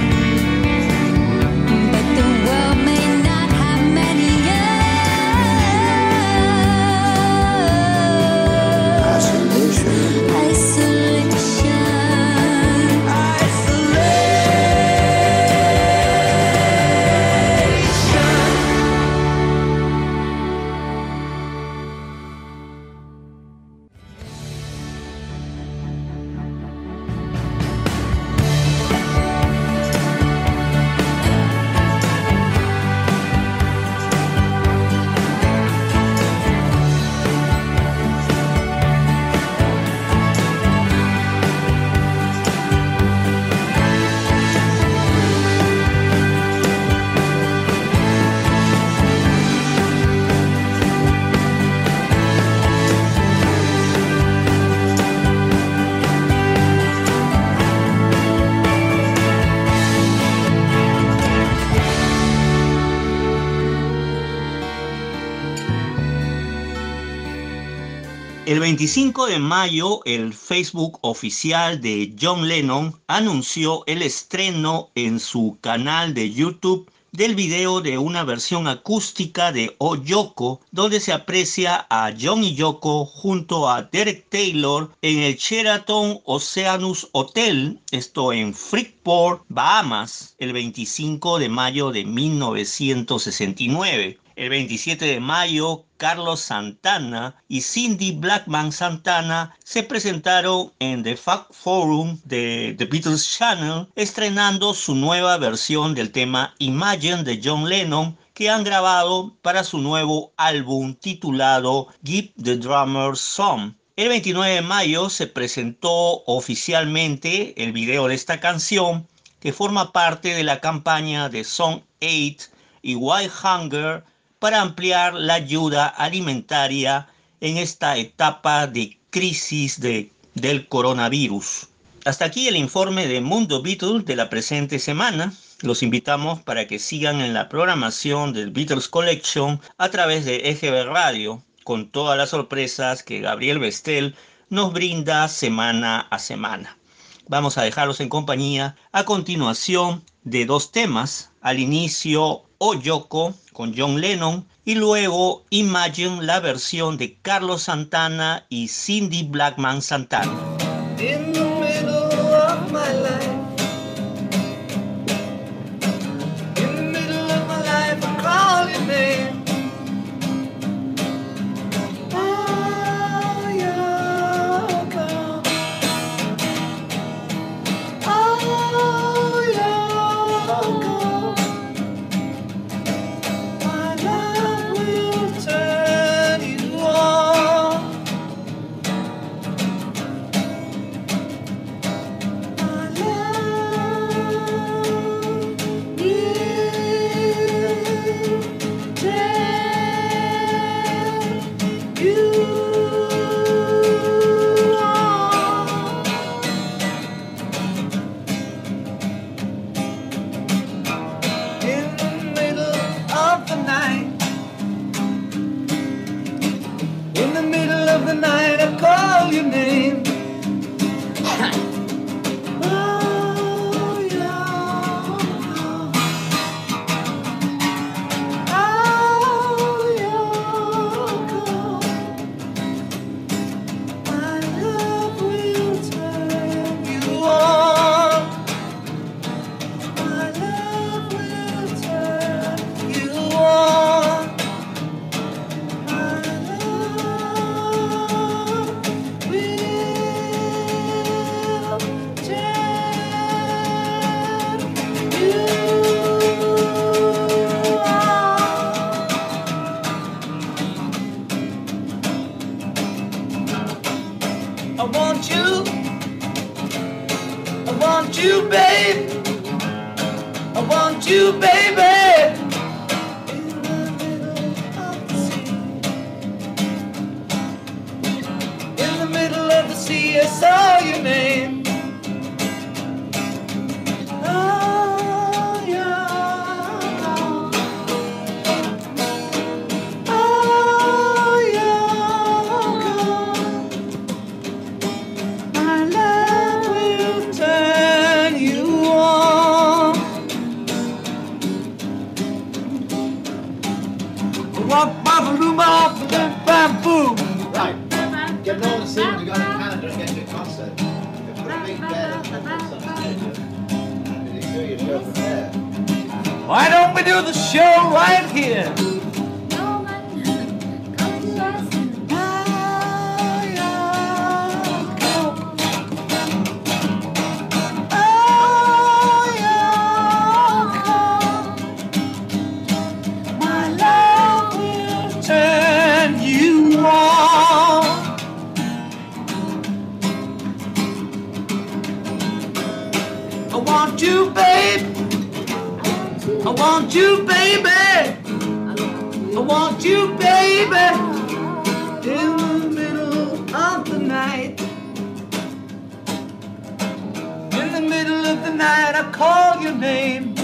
El 25 de mayo, el Facebook oficial de John Lennon anunció el estreno en su canal de YouTube del video de una versión acústica de O Yoko, donde se aprecia a John y Yoko junto a Derek Taylor en el Sheraton Oceanus Hotel, esto en Freeport, Bahamas, el 25 de mayo de 1969. El 27 de mayo, Carlos Santana y Cindy Blackman Santana se presentaron en The Fact Forum de The Beatles Channel, estrenando su nueva versión del tema Imagine de John Lennon que han grabado para su nuevo álbum titulado Give the Drummer Some. El 29 de mayo se presentó oficialmente el video de esta canción que forma parte de la campaña de Song 8 y White Hunger para ampliar la ayuda alimentaria en esta etapa de crisis de, del coronavirus. Hasta aquí el informe de Mundo Beatles de la presente semana. Los invitamos para que sigan en la programación del Beatles Collection a través de EGB Radio, con todas las sorpresas que Gabriel Bestel nos brinda semana a semana. Vamos a dejarlos en compañía a continuación de dos temas. Al inicio, O Yoko con John Lennon y luego Imagine la versión de Carlos Santana y Cindy Blackman Santana. I want you, babe. I want you, baby. I want you, baby. In the middle of the night. In the middle of the night, I call your name.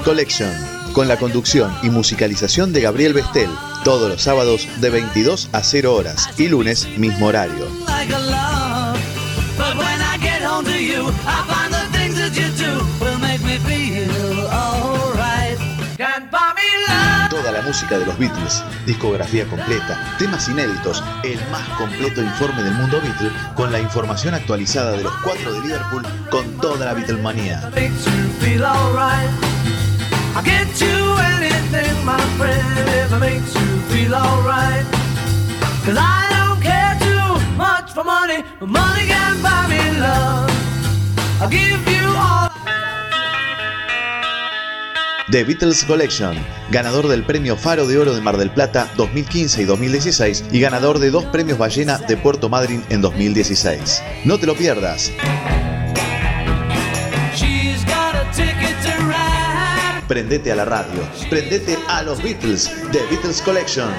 Collection, con la conducción y musicalización de Gabriel Bestel, todos los sábados de 22 a 0 horas y lunes mismo horario. Toda la música de los Beatles, discografía completa, temas inéditos, el más completo informe del mundo Beatle con la información actualizada de los cuatro de Liverpool con toda la Beatlemanía. Get you anything, my friend, makes you feel alright. Cause I don't care too much for money, The Beatles Collection, ganador del Premio Faro de Oro de Mar del Plata 2015 y 2016 y ganador de dos Premios Ballena de Puerto Madryn en 2016. No te lo pierdas. Prendete a la radio, prendete a los Beatles, The Beatles Collection.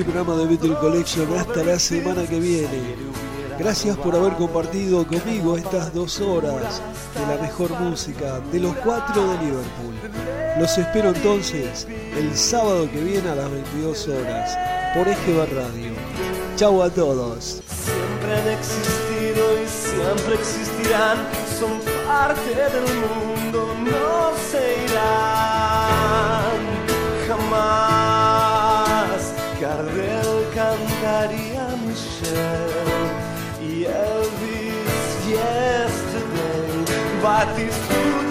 Este programa de Beatle Collection hasta la semana que viene. Gracias por haber compartido conmigo estas dos horas de la mejor música de los cuatro de Liverpool. Los espero entonces el sábado que viene a las 22 horas por EGB Radio. Chau a todos. siempre han existido y siempre existirán, son parte del mundo,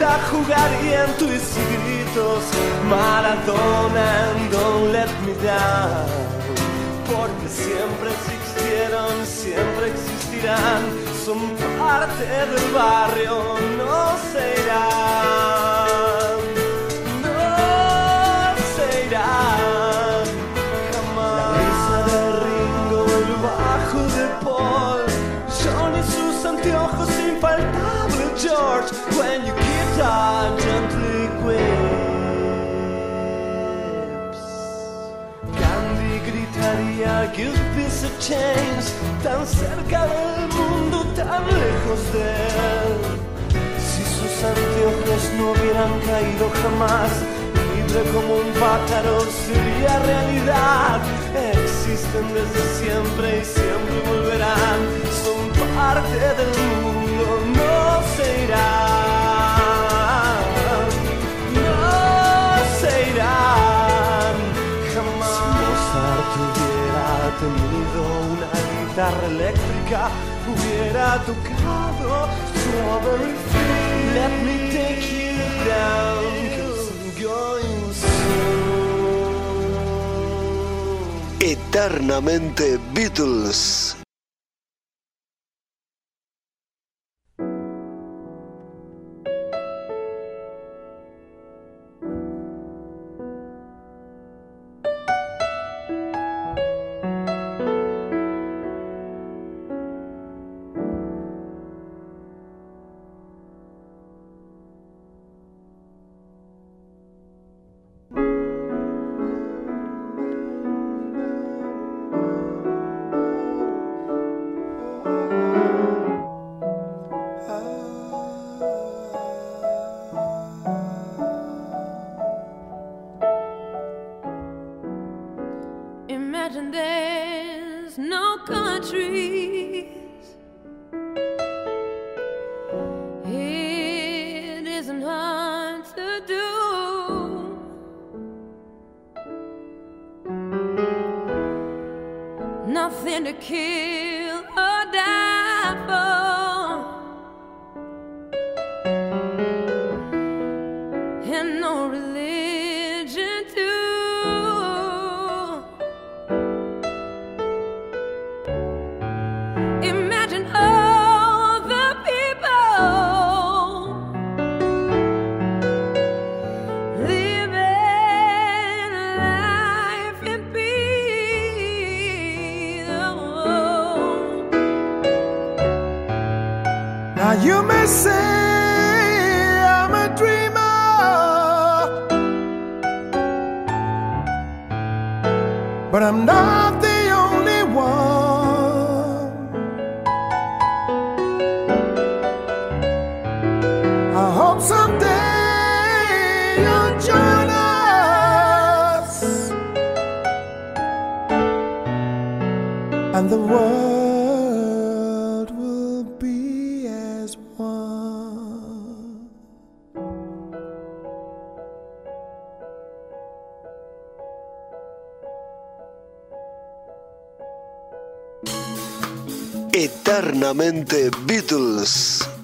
Batistuta jugaría en tus gritos, Maradona and Don't Let Me Down. Porque siempre existieron, siempre existirán, son parte del barrio, no se Tan cerca del mundo, tan lejos de él. Si sus anteojos no hubieran caído jamás Libre como un pájaro sería realidad Existen desde siempre y siempre volverán. Son parte del mundo, no se irán tenido una guitarra eléctrica, hubiera tocado Strawberry Fields. Let me take you down, 'cause I'm going soon. Eternamente Beatles. tree. Eternamente Beatles.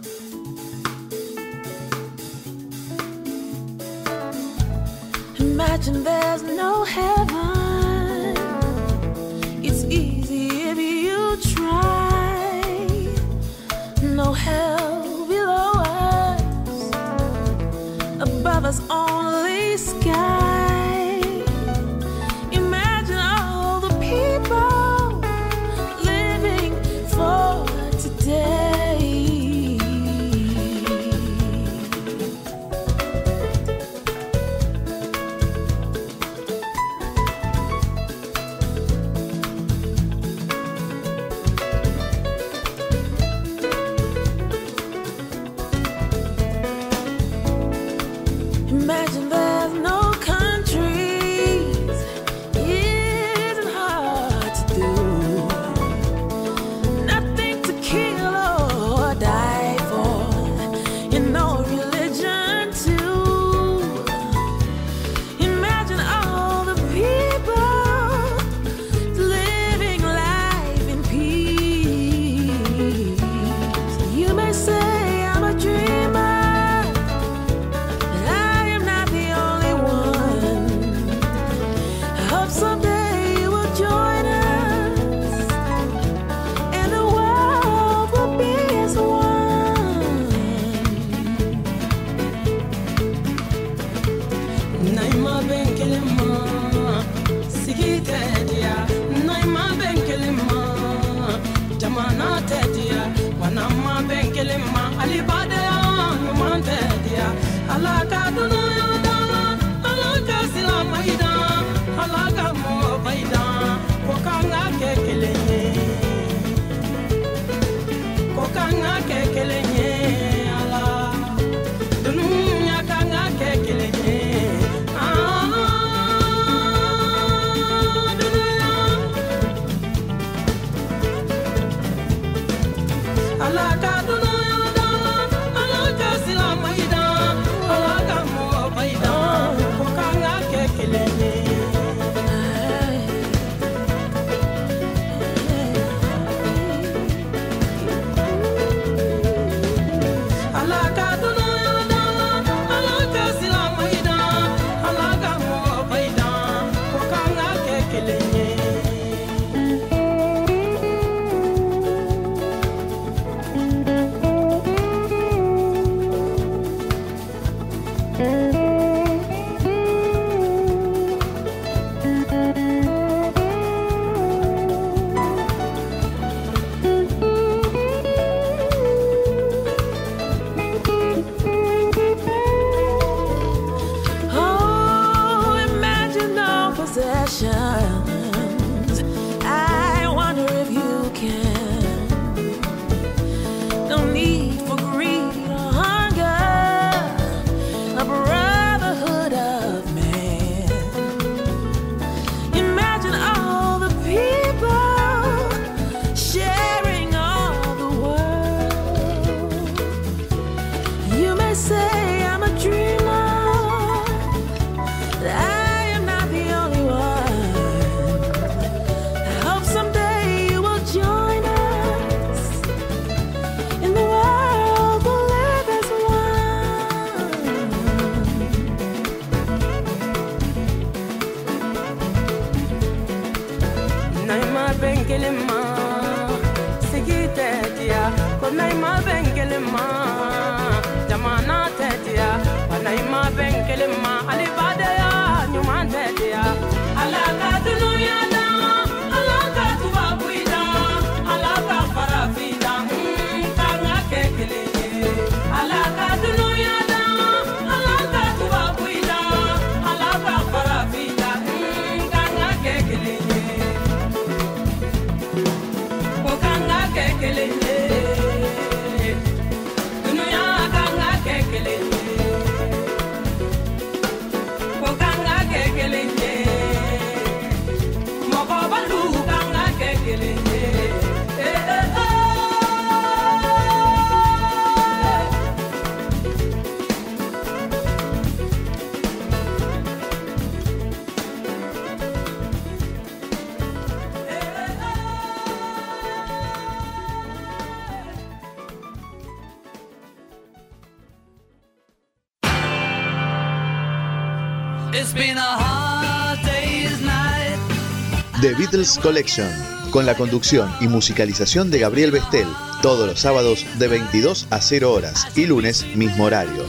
The Beatles Collection, con la conducción y musicalización de Gabriel Bestel, todos los sábados de 22 a 0 horas y lunes mismo horario.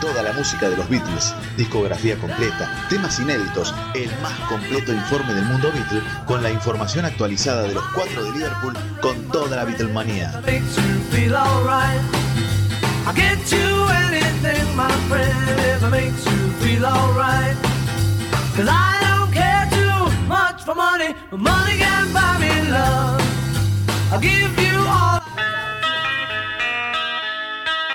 Toda la música de los Beatles, discografía completa, temas inéditos, el más completo informe del mundo Beatle con la información actualizada de los cuatro de Liverpool con toda la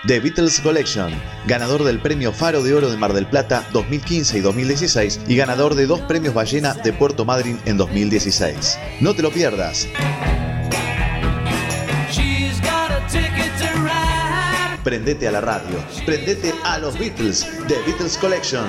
The Beatles Collection, ganador del Premio Faro de Oro de Mar del Plata 2015 y 2016 y ganador de dos Premios Ballena de Puerto Madryn en 2016. No te lo pierdas. Prendete a la radio, prendete a los Beatles, The Beatles Collection.